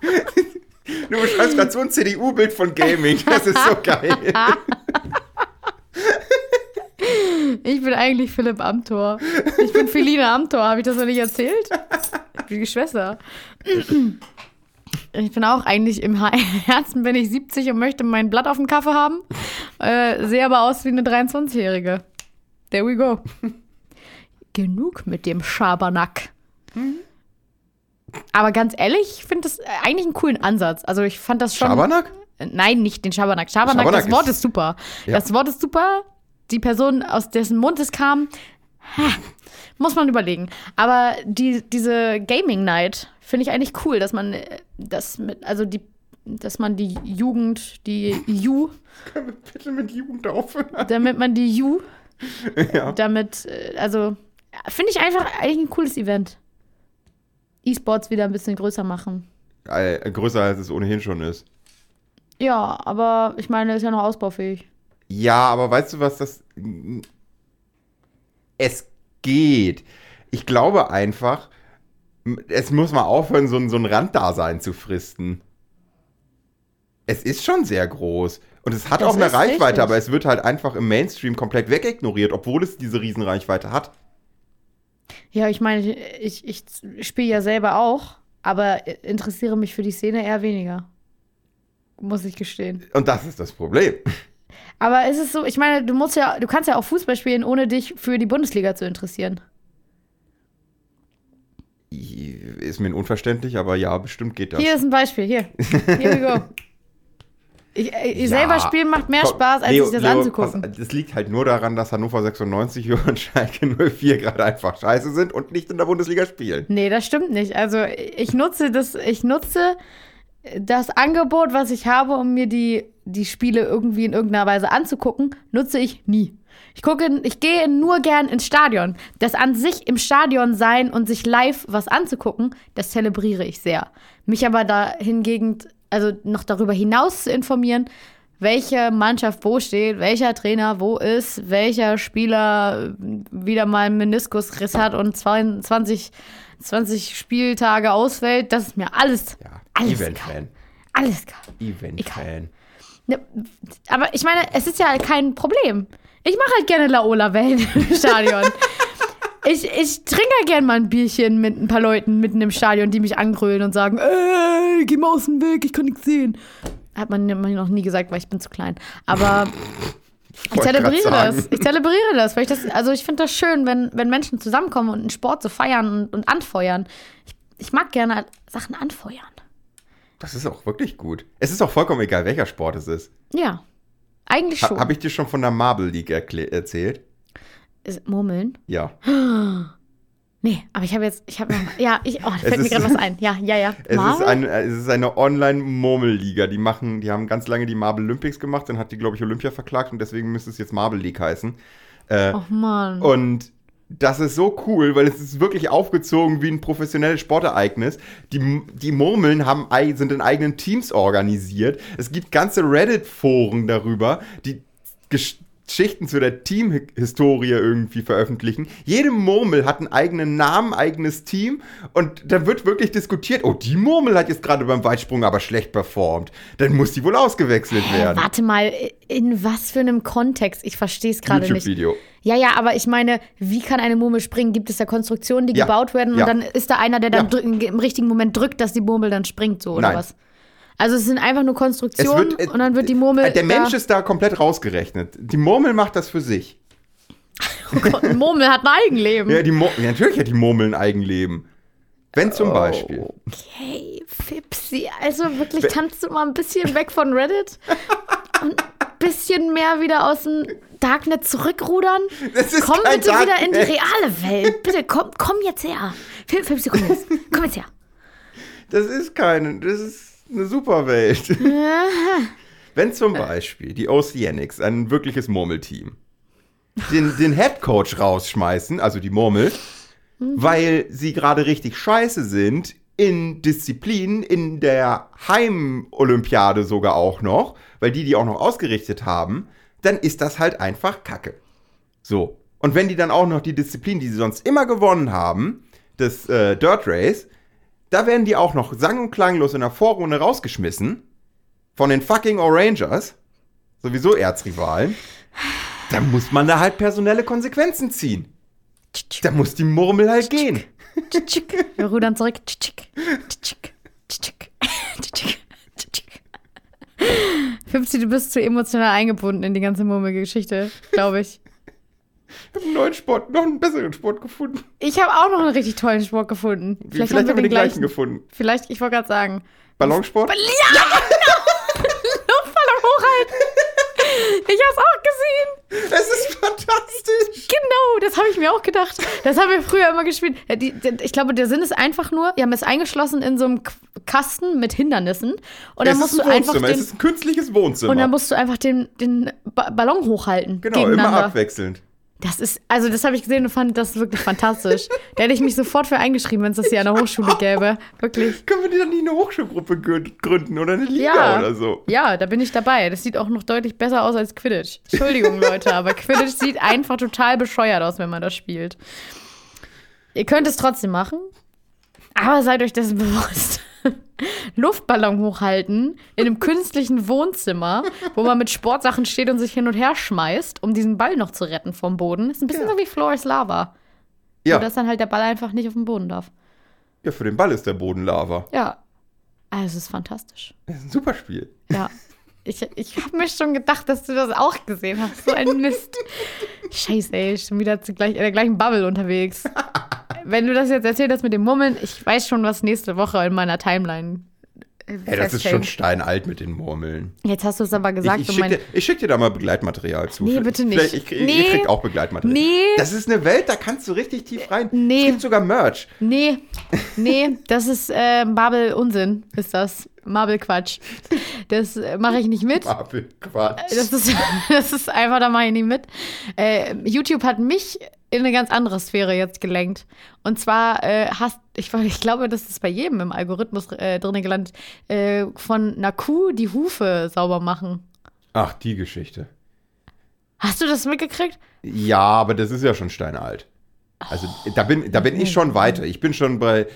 S1: du beschreibst gerade so ein CDU-Bild von Gaming. Das ist so geil.
S2: Ich bin eigentlich Philipp Amthor. Ich bin Feline Amthor. Habe ich das noch nicht erzählt? Ich bin die Schwester. Ich bin auch eigentlich im Herzen bin ich 70 und möchte mein Blatt auf dem Kaffee haben. Äh, sehe aber aus wie eine 23-Jährige. There we go. Genug mit dem Schabernack. Aber ganz ehrlich, ich finde das eigentlich einen coolen Ansatz. Also ich fand das schon.
S1: Schabernack?
S2: Nein, nicht den Schabernack. Schabernack,
S1: Schabernack
S2: das Wort
S1: ist-
S2: ist super.
S1: Ja.
S2: Das Wort ist super. Die Person, aus dessen Mund es kam, ha, muss man überlegen. Aber die, diese Gaming Night finde ich eigentlich cool, dass man äh, das mit, also die, dass man die Jugend, die Ju,
S1: Können wir bitte mit Jugend aufhören?
S2: damit man die Ju,
S1: Ja.
S2: damit, äh, also finde ich einfach eigentlich ein cooles Event. E-Sports wieder ein bisschen größer machen.
S1: Äh, größer als es ohnehin schon ist.
S2: Ja, aber ich meine, ist ja noch ausbaufähig.
S1: Ja, aber weißt du, was das. Es geht. Ich glaube einfach, es muss mal aufhören, so ein, so ein Randdasein zu fristen. Es ist schon sehr groß. Und es hat
S2: Das
S1: auch eine Reichweite,
S2: richtig.
S1: aber es wird halt einfach im Mainstream komplett wegignoriert, obwohl es diese Riesenreichweite hat.
S2: Ja, ich meine, ich, ich spiele ja selber auch, aber interessiere mich für die Szene eher weniger. Muss ich gestehen.
S1: Und das ist das Problem.
S2: Aber es ist so, ich meine, du musst ja, du kannst ja auch Fußball spielen, ohne dich für die Bundesliga zu interessieren.
S1: Ist mir unverständlich, aber ja, bestimmt geht das.
S2: Hier ist ein Beispiel, hier. Here we go. Ich, äh, ich
S1: Ja.
S2: selber spielen macht mehr Spaß, als
S1: Leo,
S2: sich das
S1: Leo,
S2: anzugucken.
S1: pass- Das liegt halt nur daran, dass Hannover 96 und Schalke 04 gerade einfach scheiße sind und nicht in der Bundesliga spielen.
S2: Nee, das stimmt nicht. Also ich nutze das, ich nutze das Angebot, was ich habe, um mir die, die Spiele irgendwie in irgendeiner Weise anzugucken, nutze ich nie. Ich gucke, ich gehe nur gern ins Stadion. Das an sich im Stadion sein und sich live was anzugucken, das zelebriere ich sehr. Mich aber da hingegen, also noch darüber hinaus zu informieren, welche Mannschaft wo steht, welcher Trainer wo ist, welcher Spieler wieder mal einen Meniskusriss hat und 22, 20 Spieltage ausfällt, das ist mir alles,
S1: Ja,
S2: alles
S1: Event-Fan.
S2: alles egal.
S1: Event-Fan.
S2: Ne, aber ich meine, es ist ja kein Problem. Ich mache halt gerne Laola-Wellen im Stadion. ich, ich trinke gerne mal ein Bierchen mit ein paar Leuten mitten im Stadion, die mich angrölen und sagen, ey, geh mal aus dem Weg, ich kann nichts sehen. Hat man mir noch nie gesagt, weil ich bin zu klein. Aber ich zelebriere das. Ich zelebriere das, weil ich das, also ich finde das schön, wenn, wenn Menschen zusammenkommen und einen Sport so feiern und, und anfeuern. Ich, ich mag gerne Sachen anfeuern.
S1: Das ist auch wirklich gut. Es ist auch vollkommen egal, welcher Sport es ist.
S2: Ja. Eigentlich
S1: Ha,
S2: schon.
S1: Habe ich dir schon von der Marble League erzählt?
S2: Ist- Murmeln?
S1: Ja.
S2: Nee, aber ich habe jetzt, ich habe noch, ja, ich, oh, da fällt mir gerade was ein. Ja, ja, ja.
S1: Es ist, ein, es ist eine Online-Murmelliga. Die machen, die haben ganz lange die Marble Olympics gemacht, dann hat die, glaube ich, Olympia verklagt und deswegen müsste es jetzt Marble League heißen. Äh,
S2: Och Mann.
S1: Und das ist so cool, weil es ist wirklich aufgezogen wie ein professionelles Sportereignis. Die, die Murmeln haben, sind in eigenen Teams organisiert. Es gibt ganze Reddit-Foren darüber, die Geschichten zu der Teamhistorie irgendwie veröffentlichen. Jede Murmel hat einen eigenen Namen, eigenes Team und da wird wirklich diskutiert, oh, die Murmel hat jetzt gerade beim Weitsprung aber schlecht performt. Dann muss die wohl ausgewechselt
S2: Hä,
S1: werden.
S2: warte mal, in was für einem Kontext? Ich verstehe es gerade nicht.
S1: YouTube-Video.
S2: Ja, ja, aber ich meine, wie kann eine Murmel springen? Gibt es da Konstruktionen, die
S1: Ja,
S2: gebaut werden und
S1: ja.
S2: dann ist da einer, der dann
S1: Ja.
S2: im richtigen Moment drückt, dass die Murmel dann springt, so oder
S1: Nein.
S2: was? Also es sind einfach nur Konstruktionen
S1: äh,
S2: und dann wird die Murmel.
S1: Der Mensch ist da komplett rausgerechnet. Die Murmel macht das für sich.
S2: oh Gott, Murmel hat ein Eigenleben.
S1: Ja, die Mur ja, natürlich hat die Murmel ein Eigenleben. Wenn zum Beispiel.
S2: Okay, Fipsi. Also wirklich, kannst du mal ein bisschen weg von Reddit und ein bisschen mehr wieder aus dem Darknet zurückrudern? Komm
S1: kein
S2: bitte wieder in die
S1: Darknet.
S2: reale Welt. Bitte, komm, komm jetzt her. Fip- Fipsi, komm jetzt. Komm jetzt her.
S1: Das ist keine, das ist eine Superwelt. Wenn zum Beispiel die Oceanics, ein wirkliches Murmelteam, den, den Headcoach rausschmeißen, also die Murmel, weil sie gerade richtig scheiße sind in Disziplinen, in der Heimolympiade sogar auch noch, weil die die auch noch ausgerichtet haben, dann ist das halt einfach Kacke. So. Und wenn die dann auch noch die Disziplin, die sie sonst immer gewonnen haben, das äh, Dirt Race, da werden die auch noch sang- und klanglos in der Vorrunde rausgeschmissen von den fucking Orangers. Sowieso Erzrivalen. dann muss man da halt personelle Konsequenzen ziehen. Da muss die Murmel halt gehen.
S2: Wir rudern zurück. 50, du bist zu emotional eingebunden in die ganze Murmelgeschichte, glaube ich.
S1: Ich habe einen neuen Sport, noch einen besseren Sport gefunden.
S2: Ich habe auch noch einen richtig tollen Sport gefunden.
S1: Vielleicht, haben wir den, gleichen gefunden.
S2: Vielleicht, ich wollte gerade sagen.
S1: Ballonsport?
S2: Ja, genau. Luftballon hochhalten. Ich hab's auch gesehen.
S1: Es ist fantastisch.
S2: Genau, das habe ich mir auch gedacht. Das haben wir früher immer gespielt. Die, ich glaube, der Sinn ist einfach nur, wir haben es eingeschlossen in so einem Kasten mit Hindernissen. Und dann
S1: es
S2: musst
S1: ist
S2: du
S1: ein
S2: einfach
S1: Wohnzimmer, es
S2: den,
S1: ist ein künstliches Wohnzimmer.
S2: und dann musst du einfach den, den ba Ballon hochhalten.
S1: genau, immer abwechselnd.
S2: Das ist, also das habe ich gesehen und fand das wirklich fantastisch. da hätte ich mich sofort für eingeschrieben, wenn es das hier an der Hochschule gäbe. Wirklich.
S1: Können wir die dann nie eine Hochschulgruppe grü- gründen oder eine Liga
S2: Ja.
S1: oder so?
S2: Ja, da bin ich dabei. Das sieht auch noch deutlich besser aus als Quidditch. Entschuldigung, Leute, aber Quidditch sieht einfach total bescheuert aus, wenn man das spielt. Ihr könnt es trotzdem machen, aber seid euch dessen bewusst. Luftballon hochhalten in einem künstlichen Wohnzimmer, wo man mit Sportsachen steht und sich hin und her schmeißt, um diesen Ball noch zu retten vom Boden. Ist ein bisschen
S1: Ja.
S2: so wie Floor is Lava.
S1: Ja.
S2: Nur, dass dann halt der Ball einfach nicht auf dem Boden darf.
S1: ja, für den Ball ist der Boden Lava.
S2: Ja. Also, es ist fantastisch.
S1: Das ist ein super Spiel.
S2: Ja. Ich, ich habe mir schon gedacht, dass du das auch gesehen hast. So ein Mist. Scheiße, ey, schon wieder zu gleich, in der gleichen Bubble unterwegs. Wenn du das jetzt erzählt hast mit dem Mummeln, ich weiß schon, was nächste Woche in meiner Timeline. äh,
S1: Ey, das ist schon steinalt mit den Murmeln.
S2: Jetzt hast du es aber gesagt.
S1: Ich, ich schicke dir, ich schick dir da mal Begleitmaterial zu.
S2: Nee, bitte nicht.
S1: Vielleicht, ich,
S2: Nee.
S1: Ihr kriegt auch Begleitmaterial.
S2: Nee.
S1: Das ist eine Welt, da kannst du richtig tief rein.
S2: Nee.
S1: Es gibt sogar Merch.
S2: Nee, nee, das ist äh, Marble-Unsinn, ist das. Marble-Quatsch. Das äh, mache ich nicht mit.
S1: Marvel, Quatsch.
S2: Das ist, das ist einfach, da mache ich nicht mit. Äh, YouTube hat mich in eine ganz andere Sphäre jetzt gelenkt. Und zwar äh, hast, ich, ich glaube, das ist bei jedem im Algorithmus äh, drin gelandet, äh, von einer Kuh die Hufe sauber machen.
S1: Ach, die Geschichte.
S2: Hast du das mitgekriegt?
S1: Ja, aber das ist ja schon steinalt. Also da bin, da bin ich schon weiter. Ich bin schon bei,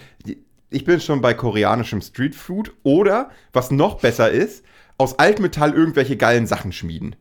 S1: ich bin schon bei koreanischem Streetfood oder, was noch besser ist, aus Altmetall irgendwelche geilen Sachen schmieden.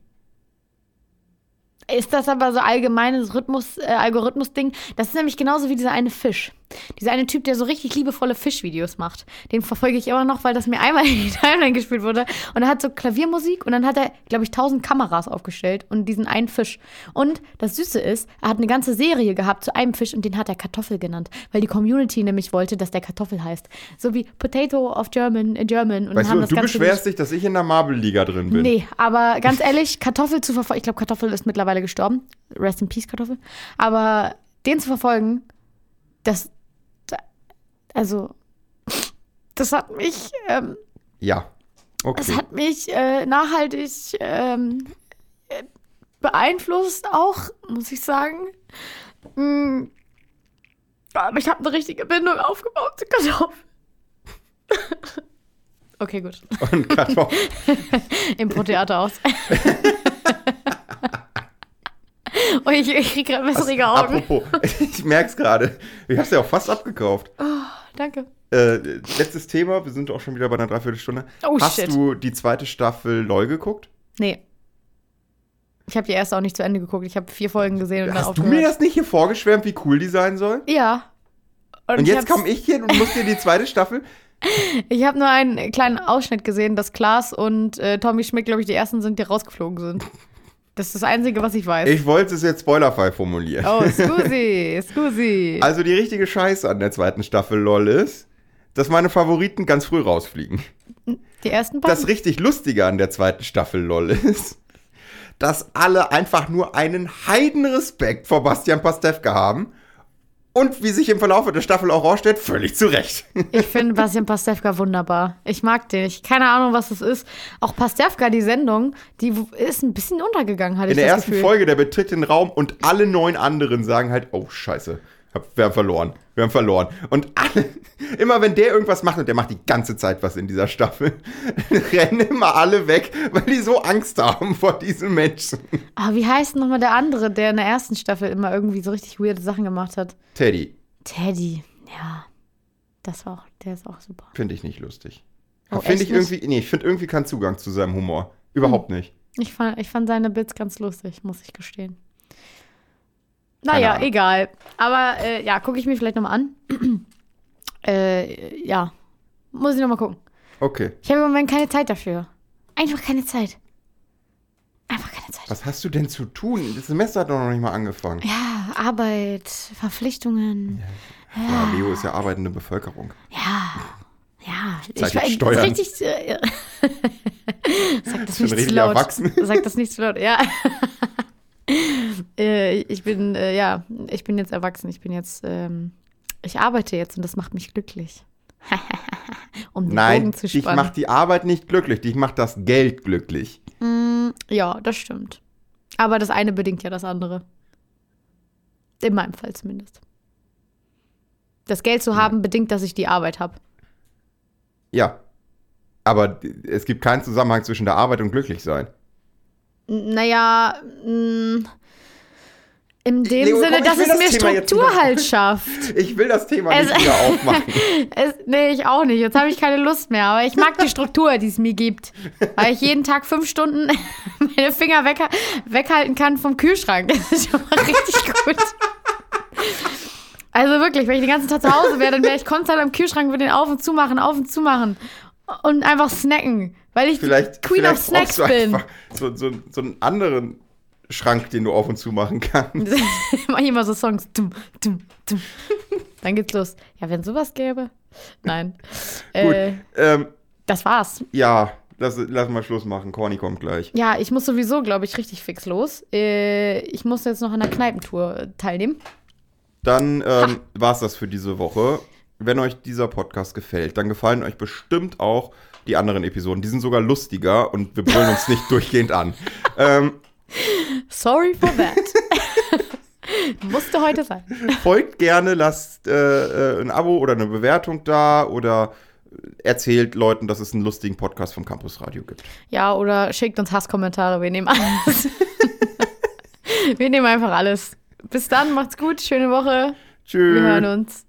S2: Ist das aber so allgemeines Rhythmus, äh, Algorithmus-Ding? Das ist nämlich genauso wie dieser eine Fisch. Dieser eine Typ, der so richtig liebevolle Fischvideos macht. Den verfolge ich immer noch, weil das mir einmal in die Timeline gespielt wurde. Und er hat so Klaviermusik und dann hat er, glaube ich, tausend Kameras aufgestellt und diesen einen Fisch. Und das Süße ist, er hat eine ganze Serie gehabt zu einem Fisch und den hat er Kartoffel genannt, weil die Community nämlich wollte, dass der Kartoffel heißt. So wie Potato of German in German. Und
S1: Weißt
S2: haben
S1: du,
S2: das
S1: du
S2: Ganze
S1: beschwerst dich, dass ich in der Marble-Liga drin bin.
S2: Nee, aber ganz ehrlich, Kartoffel zu verfolgen, ich glaube, Kartoffel ist mittlerweile gestorben. Rest in Peace, Kartoffel. Aber den zu verfolgen, das, da- also, das hat mich, ähm,
S1: Ja. Okay.
S2: das hat mich äh, nachhaltig ähm, äh, beeinflusst auch, muss ich sagen. Mm, aber ich habe eine richtige Bindung aufgebaut zu Kartoffeln. okay, gut.
S1: Und Kartoffeln.
S2: Impro-Theater aus. oh, ich, ich kriege gerade wässrige Augen.
S1: Apropos, ich merk's gerade. Ich hab's ja auch fast abgekauft.
S2: Danke.
S1: Äh, letztes Thema, wir sind auch schon wieder bei einer Dreiviertelstunde.
S2: Oh,
S1: Hast
S2: shit.
S1: du die zweite Staffel LOL geguckt?
S2: Nee. Ich habe die erste auch nicht zu Ende geguckt. Ich habe vier Folgen gesehen und dann
S1: Hast du mir das nicht hier vorgeschwärmt, wie cool die sein soll?
S2: Ja.
S1: Und
S2: ich
S1: jetzt komme ich hier und muss dir die zweite Staffel.
S2: Ich habe nur einen kleinen Ausschnitt gesehen, dass Klaas und äh, Tommy Schmidt, glaube ich, die ersten sind, die rausgeflogen sind. Das ist das Einzige, was ich weiß.
S1: Ich wollte es jetzt spoilerfrei formulieren.
S2: oh, scusi, scusi.
S1: Also die richtige Scheiße an der zweiten Staffel LOL ist, dass meine Favoriten ganz früh rausfliegen.
S2: Die ersten beiden.
S1: Das richtig Lustige an der zweiten Staffel LOL ist, dass alle einfach nur einen Heidenrespekt vor Bastian Pastewka haben. Und wie sich im Verlauf der Staffel auch rausstellt, völlig zu Recht.
S2: Ich finde Bastian Pastewka wunderbar. Ich mag den. Ich keine Ahnung, was das ist. Auch Pastewka, die Sendung, die ist ein bisschen untergegangen, hatte
S1: In
S2: ich
S1: der
S2: das
S1: ersten
S2: Gefühl.
S1: Folge, der betritt den Raum und alle neun anderen sagen halt, oh scheiße, hab- wir haben verloren, wir haben verloren. Und alle, immer wenn der irgendwas macht, und der macht die ganze Zeit was in dieser Staffel, rennen immer alle weg, weil die so Angst haben vor diesen Menschen.
S2: Aber wie heißt nochmal der andere, der in der ersten Staffel immer irgendwie so richtig weirde Sachen gemacht hat?
S1: Teddy,
S2: Teddy. Ja. Das war auch, der ist auch super.
S1: finde ich nicht lustig.
S2: Oh,
S1: finde ich irgendwie, nee, ich finde irgendwie keinen Zugang zu seinem Humor. Überhaupt nicht.
S2: Ich fand, ich fand seine Bits ganz lustig, muss ich gestehen. Naja, egal. Aber äh, ja, gucke ich mir vielleicht nochmal an. äh, ja, muss ich nochmal gucken.
S1: Okay.
S2: Ich habe im Moment keine Zeit dafür. Einfach keine Zeit. Einfach keine Zeit.
S1: Was hast du denn zu tun? Das Semester hat doch noch nicht mal angefangen.
S2: Ja, Arbeit, Verpflichtungen.
S1: Ja, Leo ist ja arbeitende Bevölkerung.
S2: Ja, ja.
S1: Jetzt Steuern.
S2: Richtig, äh, Sag das nicht zu laut.
S1: erwachsen.
S2: Sag das nicht zu laut, ja. äh, ich bin, äh, ja, ich bin jetzt erwachsen. Ich bin jetzt, ähm, ich arbeite jetzt und das macht mich glücklich. um den
S1: Nein,
S2: Bogen zu
S1: dich
S2: spannen.
S1: macht die Arbeit nicht glücklich, dich macht das Geld glücklich.
S2: Mm, ja, das stimmt. Aber das eine bedingt ja das andere. In meinem Fall zumindest. Das Geld zu haben bedingt, dass ich die Arbeit habe.
S1: Ja. Aber es gibt keinen Zusammenhang zwischen der Arbeit und glücklich sein.
S2: Naja, mh, in dem
S1: Leo,
S2: Sinne,
S1: komm,
S2: dass es
S1: das
S2: mir
S1: Thema
S2: Struktur halt schafft.
S1: Ich will das Thema
S2: Es-
S1: nicht wieder aufmachen.
S2: Es, nee, ich auch nicht. Jetzt habe ich keine Lust mehr. Aber ich mag die Struktur, die es mir gibt. Weil ich jeden Tag fünf Stunden meine Finger weg, weghalten kann vom Kühlschrank. Das ist schon mal richtig gut. Also wirklich, wenn ich den ganzen Tag zu Hause wäre, dann wäre ich konstant am Kühlschrank mit den auf und zumachen, auf und zumachen. Und einfach snacken. Weil ich
S1: Vielleicht,
S2: die Queen
S1: vielleicht
S2: of Snacks
S1: du
S2: bin.
S1: einfach so, so, so einen anderen Schrank, den du auf und zu machen kannst.
S2: Mach ich immer so Songs. Dum, dum, dum. Dann geht's los. Ja, wenn sowas gäbe. Nein.
S1: Gut.
S2: Äh,
S1: Ähm,
S2: das war's.
S1: ja, lass, lass mal Schluss machen. Corny kommt gleich.
S2: Ja, ich muss sowieso, glaube ich, richtig fix los. Äh, ich muss jetzt noch an der Kneipentour teilnehmen.
S1: Dann ähm, war es das für diese Woche. Wenn euch dieser Podcast gefällt, dann gefallen euch bestimmt auch die anderen Episoden. Die sind sogar lustiger und wir brüllen uns nicht durchgehend an. Ähm,
S2: Sorry for that. Musste heute sein.
S1: folgt gerne, lasst äh, äh, ein Abo oder eine Bewertung da oder erzählt Leuten, dass es einen lustigen Podcast vom Campus Radio gibt.
S2: Ja, oder schickt uns Hasskommentare. Wir nehmen alles. Wir nehmen einfach alles. Bis dann, macht's gut. Schöne Woche.
S1: Tschüss.
S2: Wir hören uns.